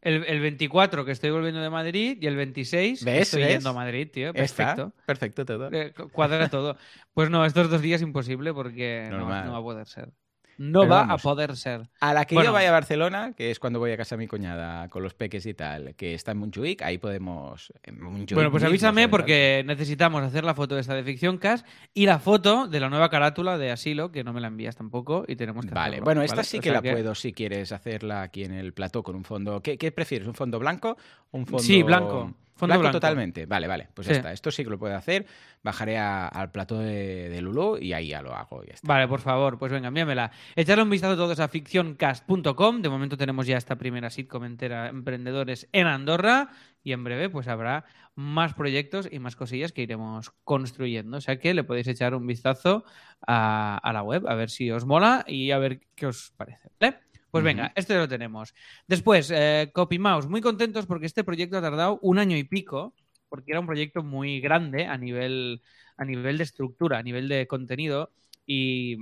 el- el 24 que estoy volviendo de Madrid y el 26 ¿Ves? estoy ¿Ves? yendo a Madrid, tío. Está, Perfecto. perfecto todo. Eh, cu- Cuadra todo. Pues no, estos dos días imposible porque no va a poder ser. No Pero va vamos. a poder ser. A la que Bueno. yo vaya a Barcelona, que es cuando voy a casa de mi cuñada con los peques y tal, que está en Montjuic, ahí podemos... Montjuic Bueno, pues avísame porque necesitamos hacer la foto de esta de Ficción Cast y la foto de la nueva carátula de Asilo, que no me la envías tampoco y tenemos que Vale, hacerlo, bueno, esta ¿vale? sí O que sea la puedo si quieres hacerla aquí en el plató con un fondo. ¿Qué, qué prefieres? ¿Un fondo blanco o un fondo Sí, blanco. Fondo blanco. totalmente. Vale, vale. Pues Sí. ya está. Esto sí que lo puedo hacer. Bajaré a- al plató de, de Lulú y ahí ya lo hago. y ya está. Vale, por favor, pues venga, envíamela. Echarle un vistazo todos a ficcioncast.com. De momento tenemos ya esta primera sitcom entera, Emprendedores en Andorra. Y en breve, pues habrá más proyectos y más cosillas que iremos construyendo. O sea que le podéis echar un vistazo a, a la web, a ver si os mola y a ver qué os parece. ¿vale? Pues venga, Ujú. esto ya lo tenemos. Después, eh, CopyMouse, muy contentos porque este proyecto ha tardado un año y pico, porque era un proyecto muy grande a nivel, a nivel de estructura, a nivel de contenido, y,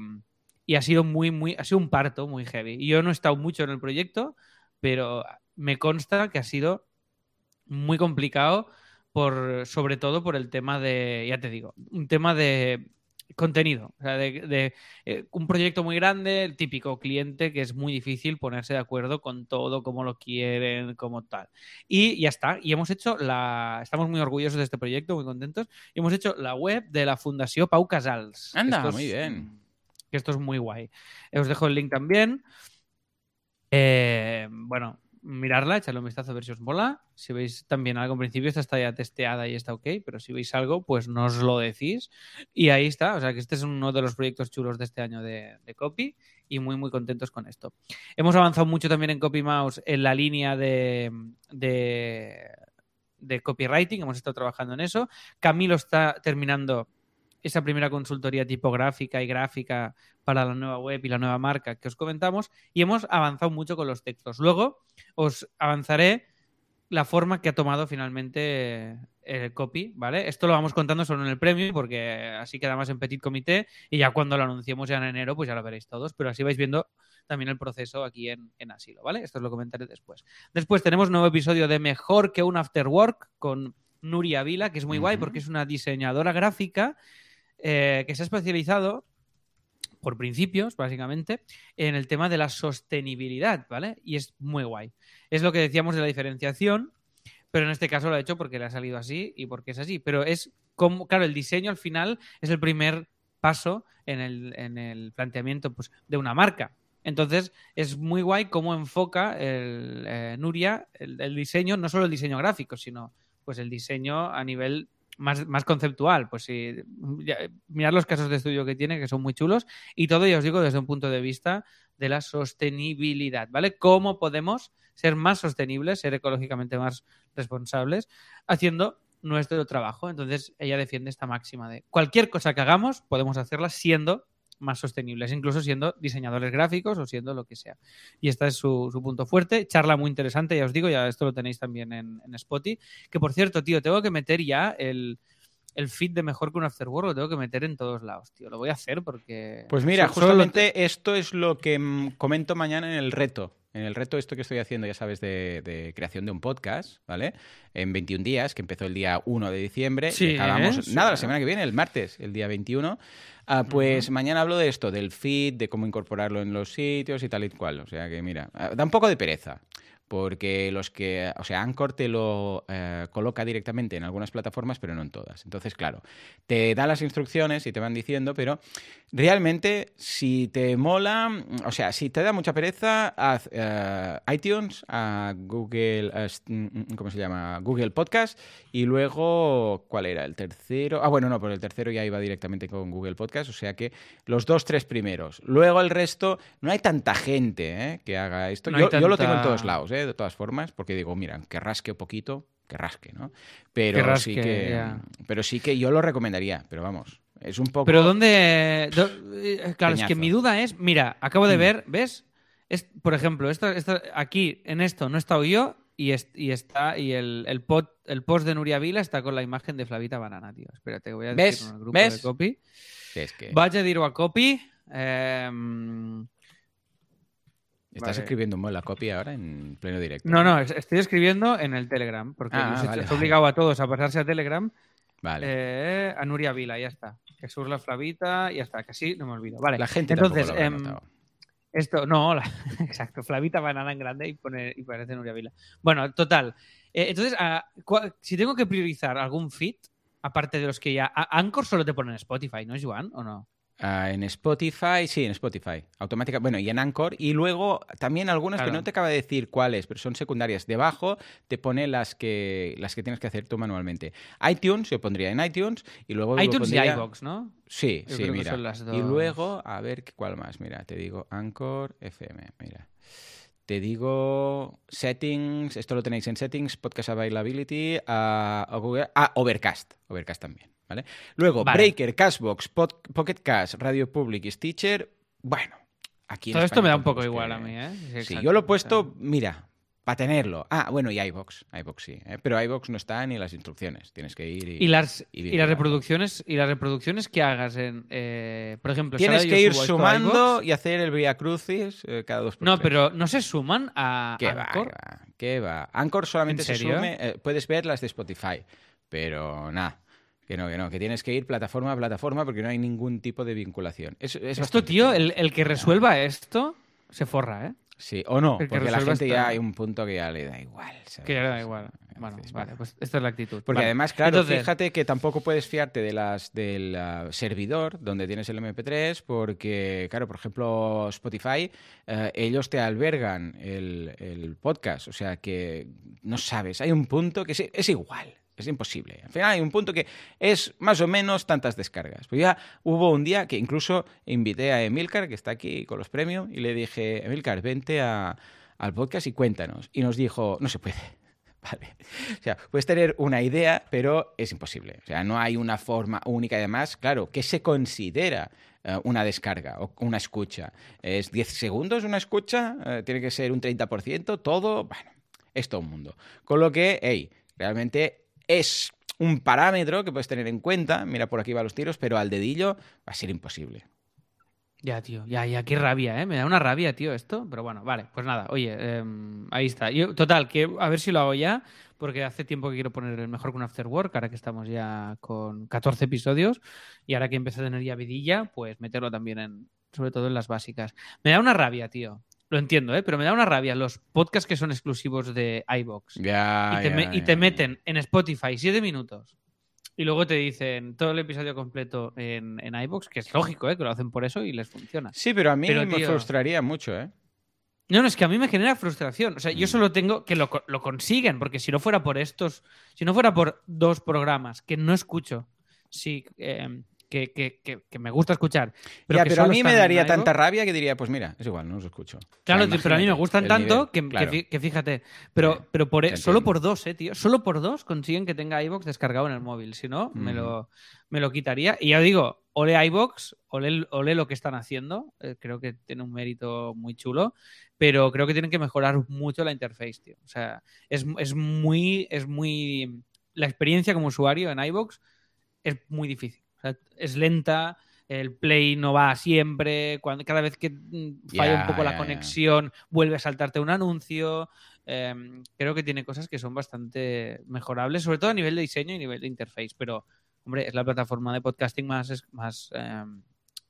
y ha sido muy, muy, ha sido un parto muy heavy. Y yo no he estado mucho en el proyecto, pero me consta que ha sido muy complicado por, sobre todo por el tema de, ya te digo, un tema de contenido, o sea, de, de, eh, un proyecto muy grande, el típico cliente que es muy difícil ponerse de acuerdo con todo, como lo quieren, como tal. Y ya está, y hemos hecho la, estamos muy orgullosos de este proyecto, muy contentos, y hemos hecho la web de la Fundación Pau Casals. Anda, es- muy bien. Que esto es muy guay. Os dejo el link también. Eh, bueno, mirarla, echarle un vistazo a ver si os mola. Si veis también algo en principio, esta está ya testeada y está ok, pero si veis algo, pues nos lo decís. Y ahí está, o sea que este es uno de los proyectos chulos de este año de, Copy y muy, muy contentos con esto. Hemos avanzado mucho también en Copy Mouse en la línea de, de, de copywriting, hemos estado trabajando en eso. Camilo está terminando esa primera consultoría tipográfica y gráfica para la nueva web y la nueva marca que os comentamos y hemos avanzado mucho con los textos. Luego os avanzaré la forma que ha tomado finalmente el copy, ¿vale? Esto lo vamos contando solo en el premio porque así queda más en petit comité y ya cuando lo anunciemos ya en enero pues ya lo veréis todos, pero así vais viendo también el proceso aquí en, en Asilo, ¿vale? Esto os lo comentaré después. Después tenemos un nuevo episodio de Mejor que un After Work con Nuria Vila, que es muy guay porque es una diseñadora gráfica eh, que se ha especializado por principios, básicamente, en el tema de la sostenibilidad, ¿vale? Y es muy guay. Es lo que decíamos de la diferenciación, pero en este caso lo ha hecho porque le ha salido así y porque es así. Pero es como, claro, el diseño al final es el primer paso en el, en el planteamiento pues, de una marca. Entonces, es muy guay cómo enfoca el, eh, Nuria el, el, diseño, no solo el diseño gráfico, sino pues el diseño a nivel más, más conceptual. Pues sí, ya, mirad los casos de estudio que tiene, que son muy chulos, y todo, ya os digo, desde un punto de vista de la sostenibilidad, ¿vale? ¿Cómo podemos ser más sostenibles, ser ecológicamente más responsables, haciendo nuestro trabajo? Entonces, ella defiende esta máxima de cualquier cosa que hagamos, podemos hacerla siendo más sostenibles, incluso siendo diseñadores gráficos o siendo lo que sea. Y este es su, su, punto fuerte. Charla muy interesante, ya os digo, ya esto lo tenéis también en, en Spotify. Que por cierto, tío, tengo que meter ya el, el feed de mejor que un Afterworld lo tengo que meter en todos lados, tío. Lo voy a hacer porque. Pues mira, justamente esto es lo que comento mañana en el reto. En el reto, esto que estoy haciendo, ya sabes, de, de, creación de un podcast, ¿vale? En 21 días, que empezó el día 1 de diciembre. Sí, y acabamos, ¿eh? nada, la semana que viene, el martes, el día 21. Uh, pues uh -huh. mañana hablo de esto, del feed, de cómo incorporarlo en los sitios y tal y cual. O sea que, mira, uh, da un poco de pereza porque los que, o sea, Anchor te lo eh, coloca directamente en algunas plataformas, pero no en todas. Entonces, claro, te da las instrucciones y te van diciendo, pero realmente, si te mola, o sea, si te da mucha pereza, haz uh, iTunes, a Google, uh, ¿cómo se llama? Google Podcast y luego, ¿cuál era? El tercero. Ah, bueno, no, pero el tercero ya iba directamente con Google Podcast, o sea que los dos, tres primeros. Luego el resto, no hay tanta gente ¿eh? que haga esto. No yo, tanta... yo, lo tengo en todos lados, ¿eh? De todas formas, porque digo, mira, que rasque un poquito, que rasque, ¿no? Pero que rasque, sí que, pero sí que yo lo recomendaría, pero vamos, es un poco. Pero dónde, do, eh, claro, Peñazo. es que mi duda es, mira, acabo de ver, ¿ves? Es, por ejemplo, esto, esto, aquí en esto no he estado yo y, est, y está y el, el, pod, el, post de Nuria Vila está con la imagen de Flavita Banana, tío. Espérate, voy a decir en el grupo ¿Ves? de copy. Es que... Vaya a dir a copy. Eh, ¿Estás vale. escribiendo en la copia ahora en pleno directo? No, no, estoy escribiendo en el Telegram, porque ah, nos vale, he obligado a todos a pasarse a Telegram. Vale. Eh, a Nuria Vila, ya está. Jesús la Flavita, ya está, casi no me olvido. Vale. La gente Entonces, lo eh, esto, no, la, exacto, Flavita banana en grande y, pone, y parece Nuria Vila. Bueno, total. Eh, entonces, uh, si tengo que priorizar algún fit, aparte de los que ya. Anchor solo te pone en Spotify, ¿no, Joan? ¿O no? Uh, en Spotify, sí, en Spotify. Automática, bueno, y en Anchor. Y luego también algunas claro. que no te acaba de decir cuáles, pero son secundarias. Debajo te pone las que las que tienes que hacer tú manualmente. iTunes, yo pondría en iTunes y luego. iTunes pondría... y iBox, ¿no? Sí, yo sí, mira. Y luego, a ver cuál más. Mira, te digo Anchor FM. Mira. Te digo settings, esto lo tenéis en settings, podcast availability, uh, Google, ah, Overcast, Overcast también. ¿Vale? Luego, vale. Breaker, Cashbox, Pod, Pocket Cash, Radio Public y Stitcher. Bueno, aquí Todo esto me da un poco igual que... a mí, ¿eh? Sí, yo lo he puesto, mira, para tenerlo. Ah, bueno, y iBox, iBox sí, ¿eh? pero iBox no está ni las instrucciones. Tienes que ir y y las y, y las reproducciones y las reproducciones que hagas en, eh, por ejemplo, tienes que ir sumando y hacer el Via Crucis eh, cada dos por No, tres. pero no se suman a ¿Qué Anchor. Va, ¿Qué va? Anchor solamente se sume, eh, puedes ver las de Spotify, pero nada. Que no, que no, que tienes que ir plataforma a plataforma porque no hay ningún tipo de vinculación. Es, es esto, tío, el, el, que resuelva esto se forra, ¿eh? Sí, o no, porque la gente ya hay un punto que ya le da igual. ¿sabes? Que ya le da igual. Bueno, vale, pues esta es la actitud. Porque vale. además, claro, Entonces... fíjate que tampoco puedes fiarte de las del uh, servidor donde tienes el MP3, porque, claro, por ejemplo, Spotify, uh, ellos te albergan el, el, podcast, o sea que no sabes, hay un punto que es, es igual. Es imposible. Al final hay un punto que es más o menos tantas descargas. Pues ya hubo un día que incluso invité a Emilcar, que está aquí con los premios, y le dije, Emilcar, vente a, al podcast y cuéntanos. Y nos dijo, no se puede. Vale. O sea, puedes tener una idea, pero es imposible. O sea, no hay una forma única. Además, claro, ¿qué se considera uh, una descarga o una escucha? ¿Es 10 segundos una escucha? Uh, ¿Tiene que ser un 30%? ¿Todo? Bueno, es todo un mundo. Con lo que, hey, realmente es un parámetro que puedes tener en cuenta. Mira, por aquí va los tiros, pero al dedillo va a ser imposible. Ya, tío, ya, ya, qué rabia, ¿eh? Me da una rabia, tío, esto. Pero bueno, vale, pues nada, oye, em, ahí está. Yo, total, que a ver si lo hago ya, porque hace tiempo que quiero poner el mejor con After Work, ahora que estamos ya con 14 episodios, y ahora que empecé a tener ya vidilla, pues meterlo también en, sobre todo en las básicas. Me da una rabia, tío. Lo entiendo, ¿eh? pero me da una rabia los podcasts que son exclusivos de iBox Ya, y te, ya, me- y ya, te ya. meten en Spotify 7 minutos y luego te dicen todo el episodio completo en, en iBox, que es lógico, ¿eh? que lo hacen por eso y les funciona. Sí, pero a mí Pero, me tío- frustraría mucho, ¿eh? No, no, es que a mí me genera frustración. O sea, yo Mm. solo tengo que lo, lo consiguen, porque si no fuera por estos, si no fuera por dos programas que no escucho, sí, eh, que, que- que- que me gusta escuchar. Pero ya, que pero a mí me daría tanta rabia que diría, pues mira, es igual, no los escucho. Claro, O sea, tío, pero a mí me gustan tanto nivel, que, claro. fíjate. Pero, Sí, pero por, e- solo por dos, eh, tío. Solo por dos consiguen que tenga iBox descargado en el móvil. Si no, me, Mm. lo, me lo quitaría. Y ya digo, ole iBox, ole, ole lo que están haciendo. eh, creo que tiene un mérito muy chulo. Pero creo que tienen que mejorar mucho la interface, tío. O sea, es, es muy. Es muy. La experiencia como usuario en iBox es muy difícil. O sea, es lenta, el play no va siempre, cuando, cada vez que mm, falla un poco la conexión, vuelve a saltarte un anuncio. Eh, creo que tiene cosas que son bastante mejorables, sobre todo a nivel de diseño y nivel de interface, pero, hombre, es la plataforma de podcasting más, más, eh,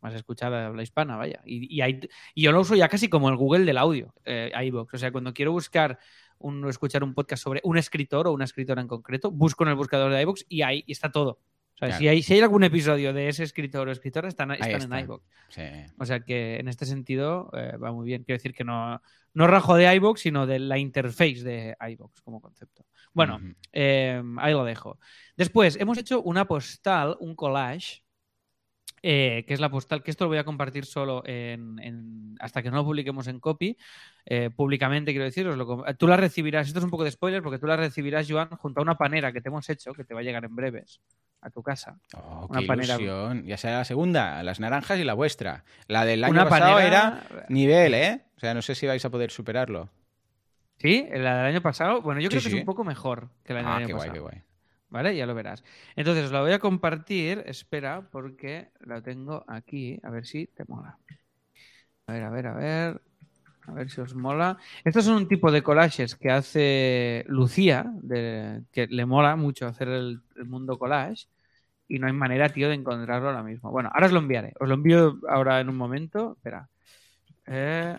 más escuchada de habla hispana, vaya. Y, y hay- y yo lo uso ya casi como el Google del audio, eh, iVoox. O sea, cuando quiero buscar un, escuchar un podcast sobre un escritor o una escritora en concreto, busco en el buscador de iVoox y ahí está todo. O sea, Claro. si, hay, si hay algún episodio de ese escritor o escritora, están, están en iVoox. Sí. O sea que en este sentido eh, va muy bien. Quiero decir que no, no rajo de iVoox, sino de la interface de iVoox como concepto. Bueno, eh, ahí lo dejo. Después, hemos hecho una postal, un collage, eh, que es la postal, que esto lo voy a compartir solo en, en- hasta que no lo publiquemos en copy, eh, públicamente, quiero decir, os lo com- tú la recibirás, esto es un poco de spoiler, porque tú la recibirás, Joan, junto a una panera que te hemos hecho, que te va a llegar en breves a tu casa. Oh, Una qué panera- ilusión. Ya será la segunda, las naranjas y la vuestra. La del año una pasado panera... era nivel, ¿eh? O sea, no sé si vais a poder superarlo. Sí, la del año pasado, bueno, yo creo Sí, que es un poco mejor que la del Ah, año qué guay, pasado. qué guay. ¿Vale? Ya lo verás. Entonces, os la voy a compartir. Espera, porque la tengo aquí. A ver si te mola. A ver, a ver, a ver. A ver si os mola. Estos son un tipo de collages que hace Lucía, de- que le mola mucho hacer el, el mundo collage. Y no hay manera, tío, de encontrarlo ahora mismo. Bueno, ahora os lo enviaré. Os lo envío ahora en un momento. Espera. Eh,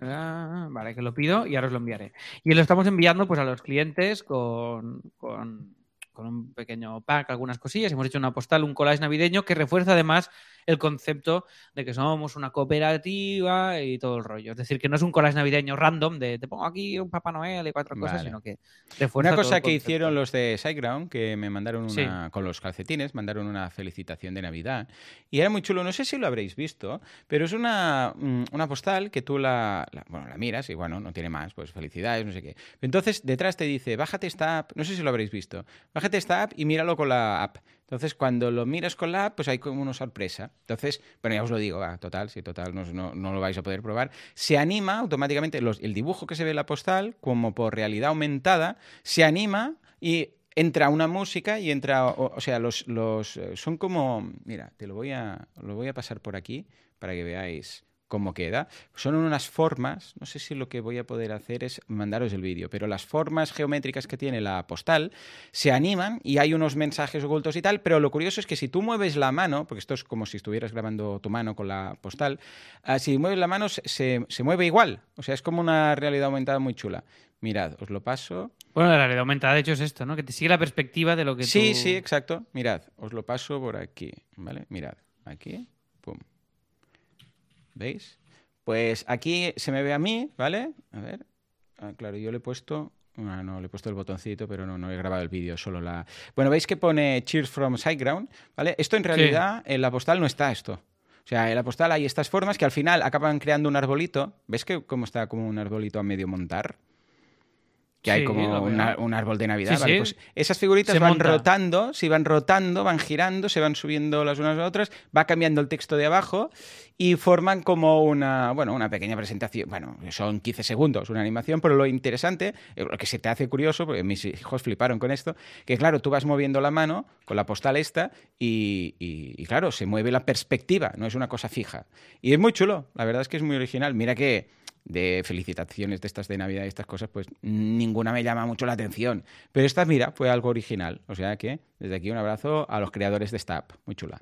Ah, vale, que lo pido y ahora os lo enviaré. Y lo estamos enviando pues a los clientes con, con, con un pequeño pack, algunas cosillas. Hemos hecho una postal, un collage navideño que refuerza además el concepto de que somos una cooperativa y todo el rollo. Es decir, que no es un collage navideño random de te pongo aquí un Papá Noel y cuatro cosas, sino que refuerza Una todo cosa el que hicieron los de SiteGround, que me mandaron Sí. una, con los calcetines, mandaron una felicitación de Navidad. Y era muy chulo, no sé si lo habréis visto, pero es una, mm, una postal que tú la, la- bueno, la miras y bueno, no tiene más, pues felicidades, no sé qué. Entonces detrás te dice, bájate esta app, no sé si lo habréis visto, bájate esta app y míralo con la app. Entonces, cuando lo miras con la app, pues hay como una sorpresa. Entonces, bueno, ya os lo digo, total, si total no, no- no lo vais a poder probar. Se anima automáticamente, el dibujo que se ve en la postal, como por realidad aumentada, se anima y entra una música y entra, o, o sea, los, los eh, son como, mira, te lo voy a, lo voy a pasar por aquí para que veáis cómo queda. Son unas formas, no sé si lo que voy a poder hacer es mandaros el vídeo, pero las formas geométricas que tiene la postal se animan y hay unos mensajes ocultos y tal, pero lo curioso es que si tú mueves la mano, porque esto es como si estuvieras grabando tu mano con la postal, ah, si mueves la mano se, se- se mueve igual, o sea, es como una realidad aumentada muy chula. Mirad, os lo paso. Bueno, la realidad aumentada, de hecho, es esto, ¿no? Que te sigue la perspectiva de lo que Sí, tú... sí, exacto. Mirad, os lo paso por aquí, ¿vale? Mirad, aquí, pum. ¿Veis? Pues aquí se me ve a mí, ¿vale? A ver. Ah, claro, yo le he puesto... Ah, no, le he puesto el botoncito, pero no, no he grabado el vídeo, solo la... Bueno, veis que pone Cheers from Sideground, ¿vale? Esto en realidad en la postal no está esto. O sea, en la postal hay estas formas que al final acaban creando un arbolito. ¿Ves que cómo está como un arbolito a medio montar? Que hay como una- un árbol de Navidad. Sí, ¿vale? sí. Pues esas figuritas Se van monta. rotando, si van rotando, van girando, se van subiendo las unas a las otras, va cambiando el texto de abajo y forman como una, bueno, una pequeña presentación. Bueno, son 15 segundos, una animación, pero lo interesante, eh, lo que se te hace curioso, porque mis hijos fliparon con esto, que claro, tú vas moviendo la mano con la postal esta y, y- y claro, se mueve la perspectiva, no es una cosa fija. Y es muy chulo, la verdad es que es muy original. Mira que de felicitaciones de estas de Navidad y estas cosas, pues ninguna me llama mucho la atención. Pero esta, mira, fue algo original. O sea que desde aquí un abrazo a los creadores de esta app. Muy chula.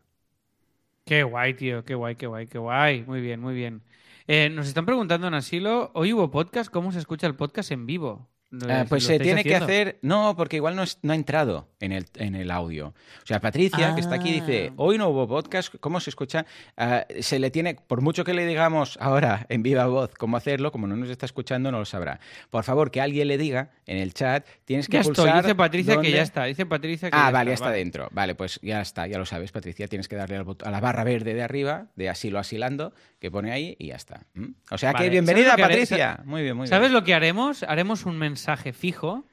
Qué guay, tío, qué guay, qué guay, qué guay. Muy bien, muy bien. Eh, nos están preguntando en Asilo, hoy hubo podcast, ¿cómo se escucha el podcast en vivo? Ah, pues se tiene que hacer. No, porque igual no, es- no ha entrado en el, en el audio. O sea, Patricia, que está aquí, dice: Ah. Hoy no hubo podcast, ¿cómo se escucha? Ah, se le tiene, por mucho que le digamos ahora en viva voz cómo hacerlo, como no nos está escuchando, no lo sabrá. Por favor, que alguien le diga en el chat, tienes que Ya pulsar. estoy, dice Patricia dónde- que ya está, dice Patricia que Ah, ya vale, ya está vale. dentro. Vale, pues ya está, ya lo sabes, Patricia. Tienes que darle a la barra verde de arriba, de asilo asilando, que pone ahí y ya está. ¿Mm? O sea Vale, que bienvenida, ¿sabes haré? Patricia. Muy bien, muy ¿Sabes bien. lo que haremos? Haremos un mensaje fijo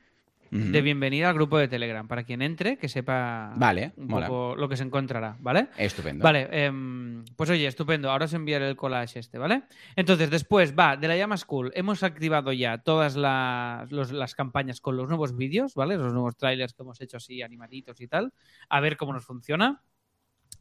Ujú. de bienvenida al grupo de Telegram para quien entre, que sepa Vale, un mola. poco lo que se encontrará, ¿vale? Estupendo. Vale, em, pues oye, estupendo. Ahora os enviaré el collage este, ¿vale? Entonces, después, va, de la llama School, hemos activado ya todas las, los- las campañas con los nuevos vídeos, ¿vale? Los nuevos trailers que hemos hecho así, animaditos y tal, a ver cómo nos funciona.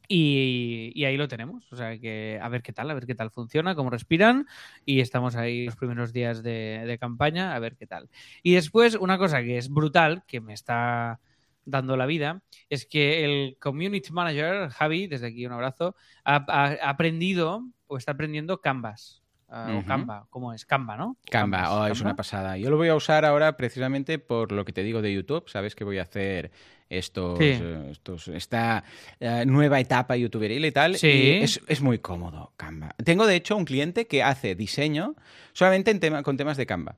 Y, y ahí lo tenemos. O sea que a ver qué tal, a ver qué tal funciona, cómo respiran. Y estamos ahí los primeros días de, de campaña, a ver qué tal. Y después, una cosa que es brutal, que me está dando la vida, es que el Community Manager, Javi, desde aquí un abrazo, ha, aprendido o está aprendiendo Canvas. O Ujú. Canva, ¿cómo es? Canva, ¿no? Canva, oh, es Canva. una pasada. Yo lo voy a usar ahora precisamente por lo que te digo de YouTube. Sabes que voy a hacer estos, Sí. eh, estos esta eh, nueva etapa youtuberil y tal. Sí. Y es, es muy cómodo Canva. Tengo de hecho un cliente que hace diseño solamente en tema, con temas de Canva.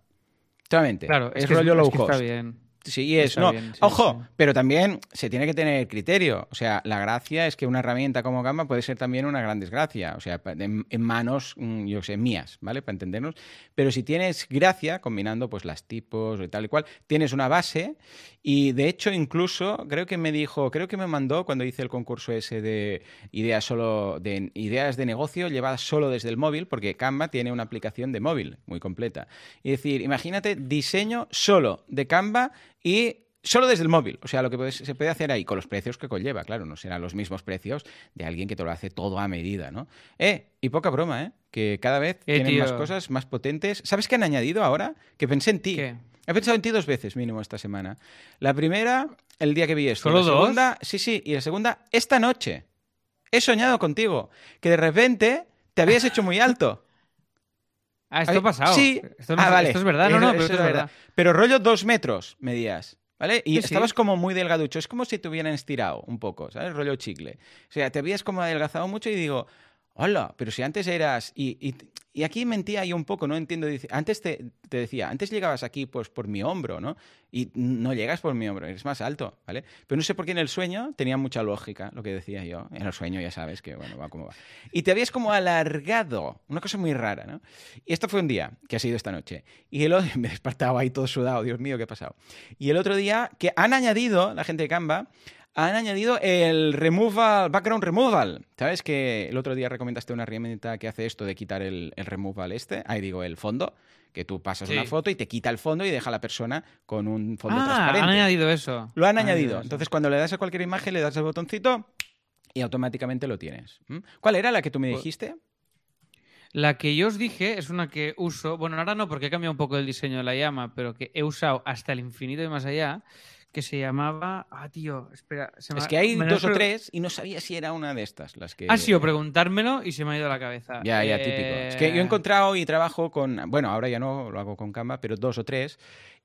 Solamente. Claro, es, es, que rollo es low cost. Está bien. Sí, es. Está No, bien, sí, ojo, sí. pero también se tiene que tener criterio. O sea, la gracia es que una herramienta como Canva puede ser también una gran desgracia. O sea, en, en manos, mm, yo sé, mías, ¿vale? Para entendernos. Pero si tienes gracia, combinando pues las tipos y tal y cual, tienes una base. Y de hecho, incluso, creo que me dijo, creo que me mandó cuando hice el concurso ese de ideas solo, de ideas de negocio llevadas solo desde el móvil, porque Canva tiene una aplicación de móvil muy completa. Y decir, imagínate diseño solo de Canva y solo desde el móvil. O sea, lo que se puede hacer ahí con los precios que conlleva, claro, no serán los mismos precios de alguien que te lo hace todo a medida, ¿no? Eh, y poca broma, ¿eh? Que cada vez Eh, tienen más cosas más potentes. ¿Sabes qué han añadido ahora? Que pensé en ti. ¿Qué? He pensado en ti dos veces mínimo esta semana. La primera, el día que vi esto. ¿Solo la dos? segunda, sí, sí. Y la segunda, esta noche. He soñado contigo. Que de repente te habías hecho muy alto. Ah, esto ha pasado. Sí. Esto, no ah, es- vale. esto es verdad, no, no, pero esto es verdad. Pero rollo dos metros medías. ¿Vale? Y Sí, sí. estabas como muy delgaducho. Es como si te hubieran estirado un poco, ¿sabes? Rollo chicle. O sea, te habías como adelgazado mucho y digo, hola, pero si antes eras. Y, y- y aquí mentía yo un poco, no entiendo. Antes te, te decía, antes llegabas aquí pues por mi hombro, ¿no? Y no llegas por mi hombro, eres más alto, ¿vale? Pero no sé por qué en el sueño tenía mucha lógica lo que decía yo. En el sueño ya sabes que, bueno, va como va. Y te habías como alargado, una cosa muy rara, ¿no? Y esto fue un día, que ha sido esta noche. Y el otro, me he despertado ahí todo sudado, Dios mío, ¿qué ha pasado? Y el otro día, que han añadido, la gente de Canva, han añadido el removal, background removal. ¿Sabes que el otro día recomendaste una herramienta que hace esto de quitar el, el removal este? Ahí digo, el fondo, que tú pasas Sí. una foto y te quita el fondo y deja a la persona con un fondo Ah, transparente. han añadido eso. Lo han Han añadido. eso. Entonces, cuando le das a cualquier imagen, le das al botoncito y automáticamente lo tienes. ¿Mm? ¿Cuál era la que tú me Pues- dijiste? La que yo os dije es una que uso, bueno, ahora no porque he cambiado un poco el diseño de la llama, pero que he usado hasta el infinito y más allá, que se llamaba... Ah, tío, espera. se me Es que hay me dos o tres y no sabía si era una de estas las que... Ha sido preguntármelo y se me ha ido la cabeza. Ya, ya, Eh, típico. Es que yo he encontrado y trabajo con, bueno, ahora ya no lo hago con Canva, pero dos o tres.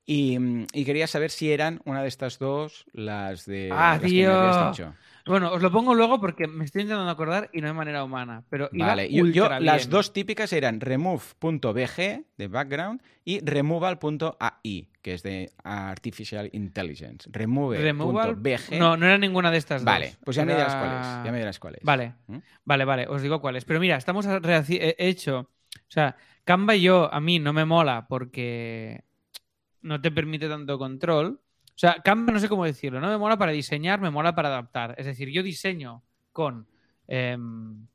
Y, mm, y quería saber si eran una de estas dos las de Ah, las que me tío. habías dicho. Bueno, os lo pongo luego porque me estoy intentando acordar y no de manera humana. Pero iba Vale, yo, yo- ultra las dos típicas eran remove.bg de background y removal.ai, que es de Artificial Intelligence. Removal. Remove.bg. No, no era ninguna de estas dos. Vale, pues ya me dirás cuáles. Ya me dirás cuáles. Vale, ¿Mm? vale, vale, os digo cuáles. Pero mira, estamos he hecho, o sea, Canva y yo a mí no me mola porque no te permite tanto control. O sea, Canva no sé cómo decirlo, no me mola para diseñar, me mola para adaptar. Es decir, yo diseño con, em,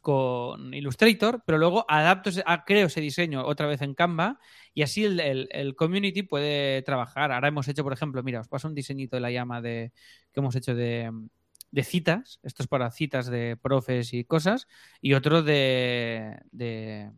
con Illustrator, pero luego adapto, ah, creo ese diseño otra vez en Canva y así el, el- el community puede trabajar. Ahora hemos hecho, por ejemplo, mira, os paso un diseñito de la llama de, que hemos hecho de, de citas. Esto es para citas de profes y cosas. Y otro de, de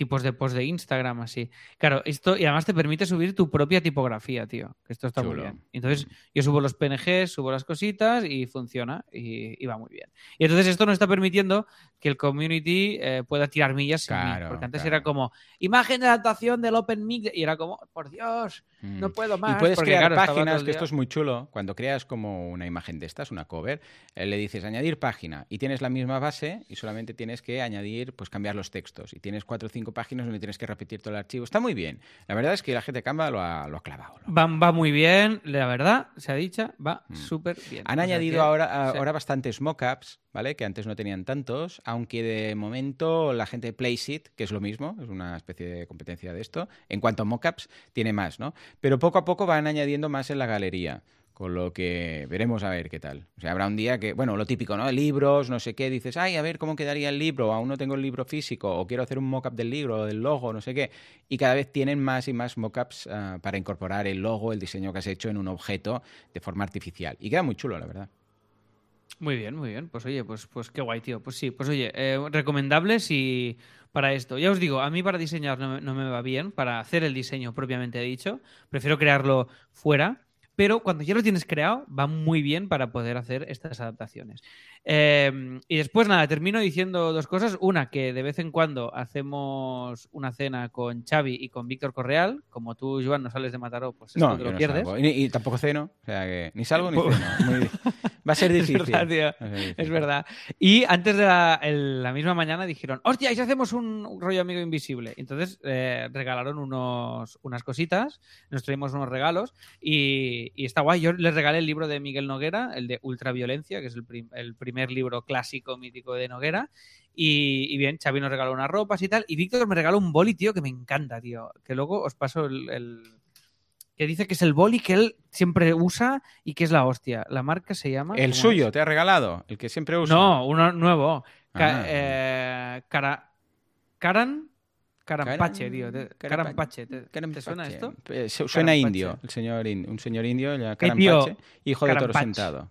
tipos de post de Instagram, así. Claro, esto, y además te permite subir tu propia tipografía, tío. Que esto está muy bien. Entonces, yo subo los PNG, subo las cositas y funciona y, y va muy bien. Y entonces esto nos está permitiendo que el community eh, pueda tirar millas sin mí. Claro, Porque antes claro. era como, imagen de adaptación del Open Mic, y era como, por Dios, Mm. no puedo más. Y puedes porque, crear claro, páginas, que esto es muy chulo. Cuando creas como una imagen de estas, una cover, eh, le dices añadir página y tienes la misma base y solamente tienes que añadir, pues cambiar los textos. Y tienes cuatro o cinco páginas donde tienes que repetir todo el archivo. Está muy bien. La verdad es que la gente Canva lo ha, lo ha clavado. lo ha Va, va muy bien, la verdad, se ha dicho, va Mm. súper bien. Han O sea añadido que- ahora, sí. ahora bastantes mockups, ¿vale? Que antes no tenían tantos, aunque de momento la gente de Placeit, que es lo mismo, es una especie de competencia de esto, en cuanto a mockups, tiene más, ¿no? Pero poco a poco van añadiendo más en la galería. Con lo que veremos a ver qué tal. O sea, habrá un día que, bueno, lo típico, ¿no? Libros, no sé qué, dices, ay, a ver cómo quedaría el libro, aún no tengo el libro físico, o quiero hacer un mockup del libro, o del logo, no sé qué. Y cada vez tienen más y más mockups ah, para incorporar el logo, el diseño que has hecho en un objeto de forma artificial. Y queda muy chulo, la verdad. Muy bien, muy bien. Pues oye, pues, pues qué guay, tío. Pues sí, pues oye, eh, recomendables y para esto. Ya os digo, a mí para diseñar no no me va bien, para hacer el diseño propiamente dicho. Prefiero crearlo fuera. Pero cuando ya lo tienes creado, va muy bien para poder hacer estas adaptaciones. Eh, y después, nada, termino diciendo dos cosas. Una, que de vez en cuando hacemos una cena con Xavi y con Víctor Correal. Como tú, Joan, no sales de Mataró, pues esto No, te lo no pierdes. salgo. Y, y tampoco ceno. O sea que ni salgo ni Pues- ceno. Muy- Va a ser Es difícil. verdad, tío. Es verdad. Y antes de la, el- la misma mañana dijeron, hostia, ¿y si hacemos un, un rollo amigo invisible? Entonces eh, regalaron unos, unas cositas, nos traímos unos regalos y, y está guay. Yo les regalé el libro de Miguel Noguera, el de Ultraviolencia, que es el, prim- el primer libro clásico mítico de Noguera. Y, y bien, Xavi nos regaló unas ropas y tal. Y Víctor me regaló un boli, tío, que me encanta, tío. Que luego os paso el- el, que dice que es el boli que él siempre usa y que es la hostia. La marca se llama. El ¿cómo suyo, es? te ha regalado. El que siempre usa. No, uno nuevo. Ca- Ah. eh, cara, Caran. Carampache, tío. Carampache. ¿Te, suena esto? Eh, su- Suena indio, el señor un señor indio, Carampache, hijo de toro sentado.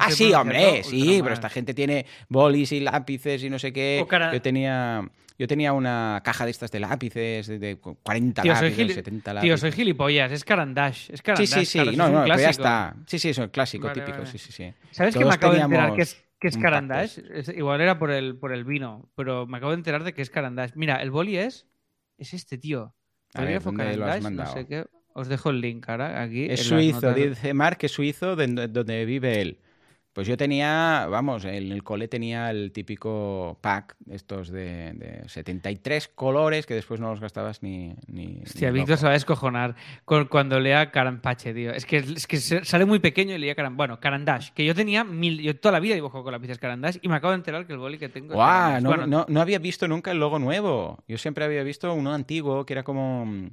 Ah, sí, hombre, sí, pero esta gente tiene bolis y lápices y no sé qué. Cara- Yo tenía yo tenía una caja de estas de lápices, de, de 40 Tío, soy lápices, gili- 70 Tío, soy gilipollas. Es Carandash. Es Sí, Carandash. sí, sí, claro, no, no, pero ya está. Sí, sí, es un clásico Vale, típico, vale. sí, sí, sí. ¿Sabes que me Todos acabo de enterar teníamos que es, que es Carandash? Es- igual era por el, por el vino, pero me acabo de enterar de que es Carandash. Mira, el boli es. Es este, tío. Bolígrafo ¿dónde lo has Carandash? No sé qué. Os dejo el link ahora aquí. Es suizo, dice Mark que es suizo de donde vive él. Pues yo tenía, vamos, en el cole tenía el típico pack, estos de, de 73 colores que después no los gastabas ni. ni Hostia, ni Víctor se va a descojonar cuando lea Carampache, tío. Es que, es que sale muy pequeño y leía Caran... Bueno, Carandash, que yo tenía mil... Yo toda la vida dibujo con lápices Carandash y me acabo de enterar que el boli que tengo ¡Guau! No, Bueno, no- no había visto nunca el logo nuevo. Yo siempre había visto uno antiguo que era como,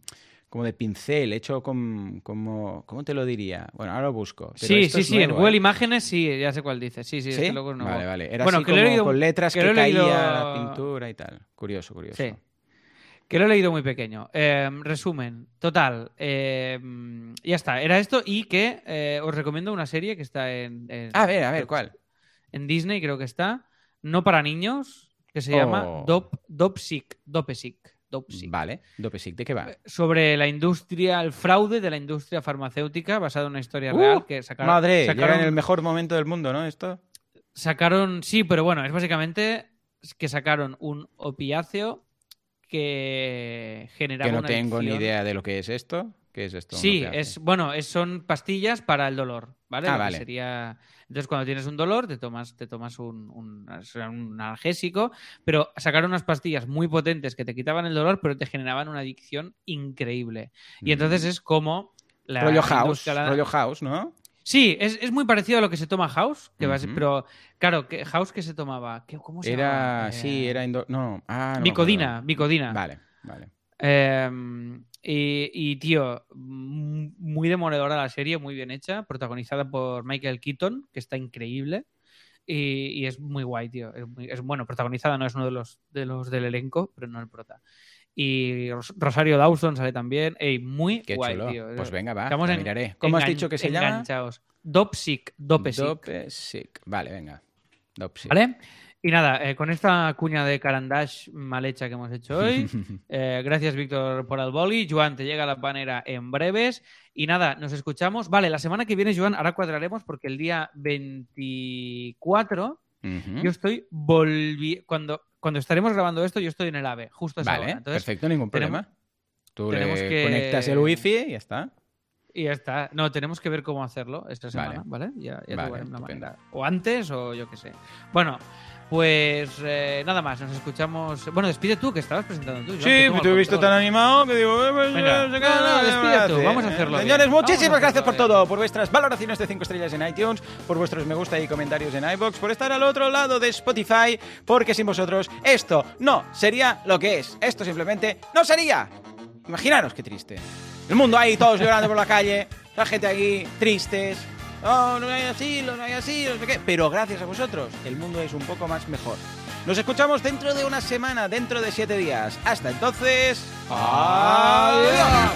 como de pincel, hecho con, como... ¿Cómo te lo diría? Bueno, ahora lo busco. pero sí, sí, sí, en Google ¿eh? Imágenes sí, ya sé cuál dice. Sí, sí, ¿Sí? este logo es nuevo. Vale, vale. Era Bueno, así que como leído- con letras que caía leído- la pintura y tal. Curioso, curioso. Sí. Que lo he leído muy pequeño. Eh, resumen, total. eh, ya está, era esto y que eh, os recomiendo una serie que está en... en- A ver, a ver, ¿cuál? En Disney creo que está. No para niños, que se Oh. llama Dop, Dopsic. Dopesic. Dopsic. Vale, Dopesic, ¿de qué va? Sobre la industria, el fraude de la industria farmacéutica basado en una historia Uh, real que sacaron. Madre, sacaron, llega en el mejor momento del mundo, ¿no? Esto. sacaron- sí, pero bueno, es básicamente que sacaron un opiáceo que generaba Que no una tengo ni idea de lo que es esto. ¿Qué es esto? Sí, es bueno, es, son pastillas para el dolor, ¿vale? Ah, vale. Sería... Entonces, cuando tienes un dolor, te tomas, te tomas un, un, un analgésico, pero sacaron unas pastillas muy potentes que te quitaban el dolor, pero te generaban una adicción increíble. Y entonces es como la Mm. rollo house, la- rollo house, ¿no? Sí, es, es muy parecido a lo que se toma House, que Ujú. pero claro, que House que se tomaba, ¿Qué- ¿cómo se Era, llamaba? sí, Eh, era indo- no, ah, no acuerdo. bicodina. Vale, vale. Eh, Y, y, tío, muy demoledora la serie, muy bien hecha, protagonizada por Michael Keaton, que está increíble. Y, y es muy guay, tío. Es, muy- es- bueno, protagonizada no es uno de los, de los del elenco, pero no el prota. Y Ros- Rosario Dawson sale también. Ey, muy Qué guay, chulo. tío. Pues venga, va, Estamos en- miraré. ¿Cómo has dicho que se llama? Dopsic. Dopesic. Vale, venga. Dopesic. ¿Vale? Y nada, eh, con esta cuña de Carandash mal hecha que hemos hecho hoy, eh, gracias Víctor por el boli. Joan, te llega la panera en breves. Y nada, nos escuchamos. Vale, la semana que viene, Joan, ahora cuadraremos porque el día 24 Ujú. yo estoy volviendo. Cuando, cuando estaremos grabando esto, yo estoy en el AVE, justo a esa Vale, hora. Entonces, perfecto, ningún tenemos- problema. Tú tenemos le que- conectas el wifi y ya está. Y ya está. No, tenemos que ver cómo hacerlo esta semana, ¿vale? Ya, ya Vale, manera. O antes o yo qué sé. Bueno, pues eh, nada más. Nos escuchamos. Bueno, despide tú, que estabas presentando tú. Sí, te he visto tan animado que digo... eh, pues, Venga. no qué, No, no, qué despide tú, vamos a hacerlo Señores, bien. Vamos muchísimas hacerlo gracias por bien. todo, por vuestras valoraciones de 5 estrellas en iTunes, por vuestros me gusta y comentarios en iBox, por estar al otro lado de Spotify, porque sin vosotros esto no sería lo que es. Esto simplemente no sería. Imaginaros qué triste. El mundo ahí, todos llorando por la calle, la gente aquí, tristes. Oh, no hay asilo, no hay asilo, no sé qué. Pero gracias a vosotros, el mundo es un poco más mejor. Nos escuchamos dentro de una semana, dentro de siete días. Hasta entonces. ¡Adiós!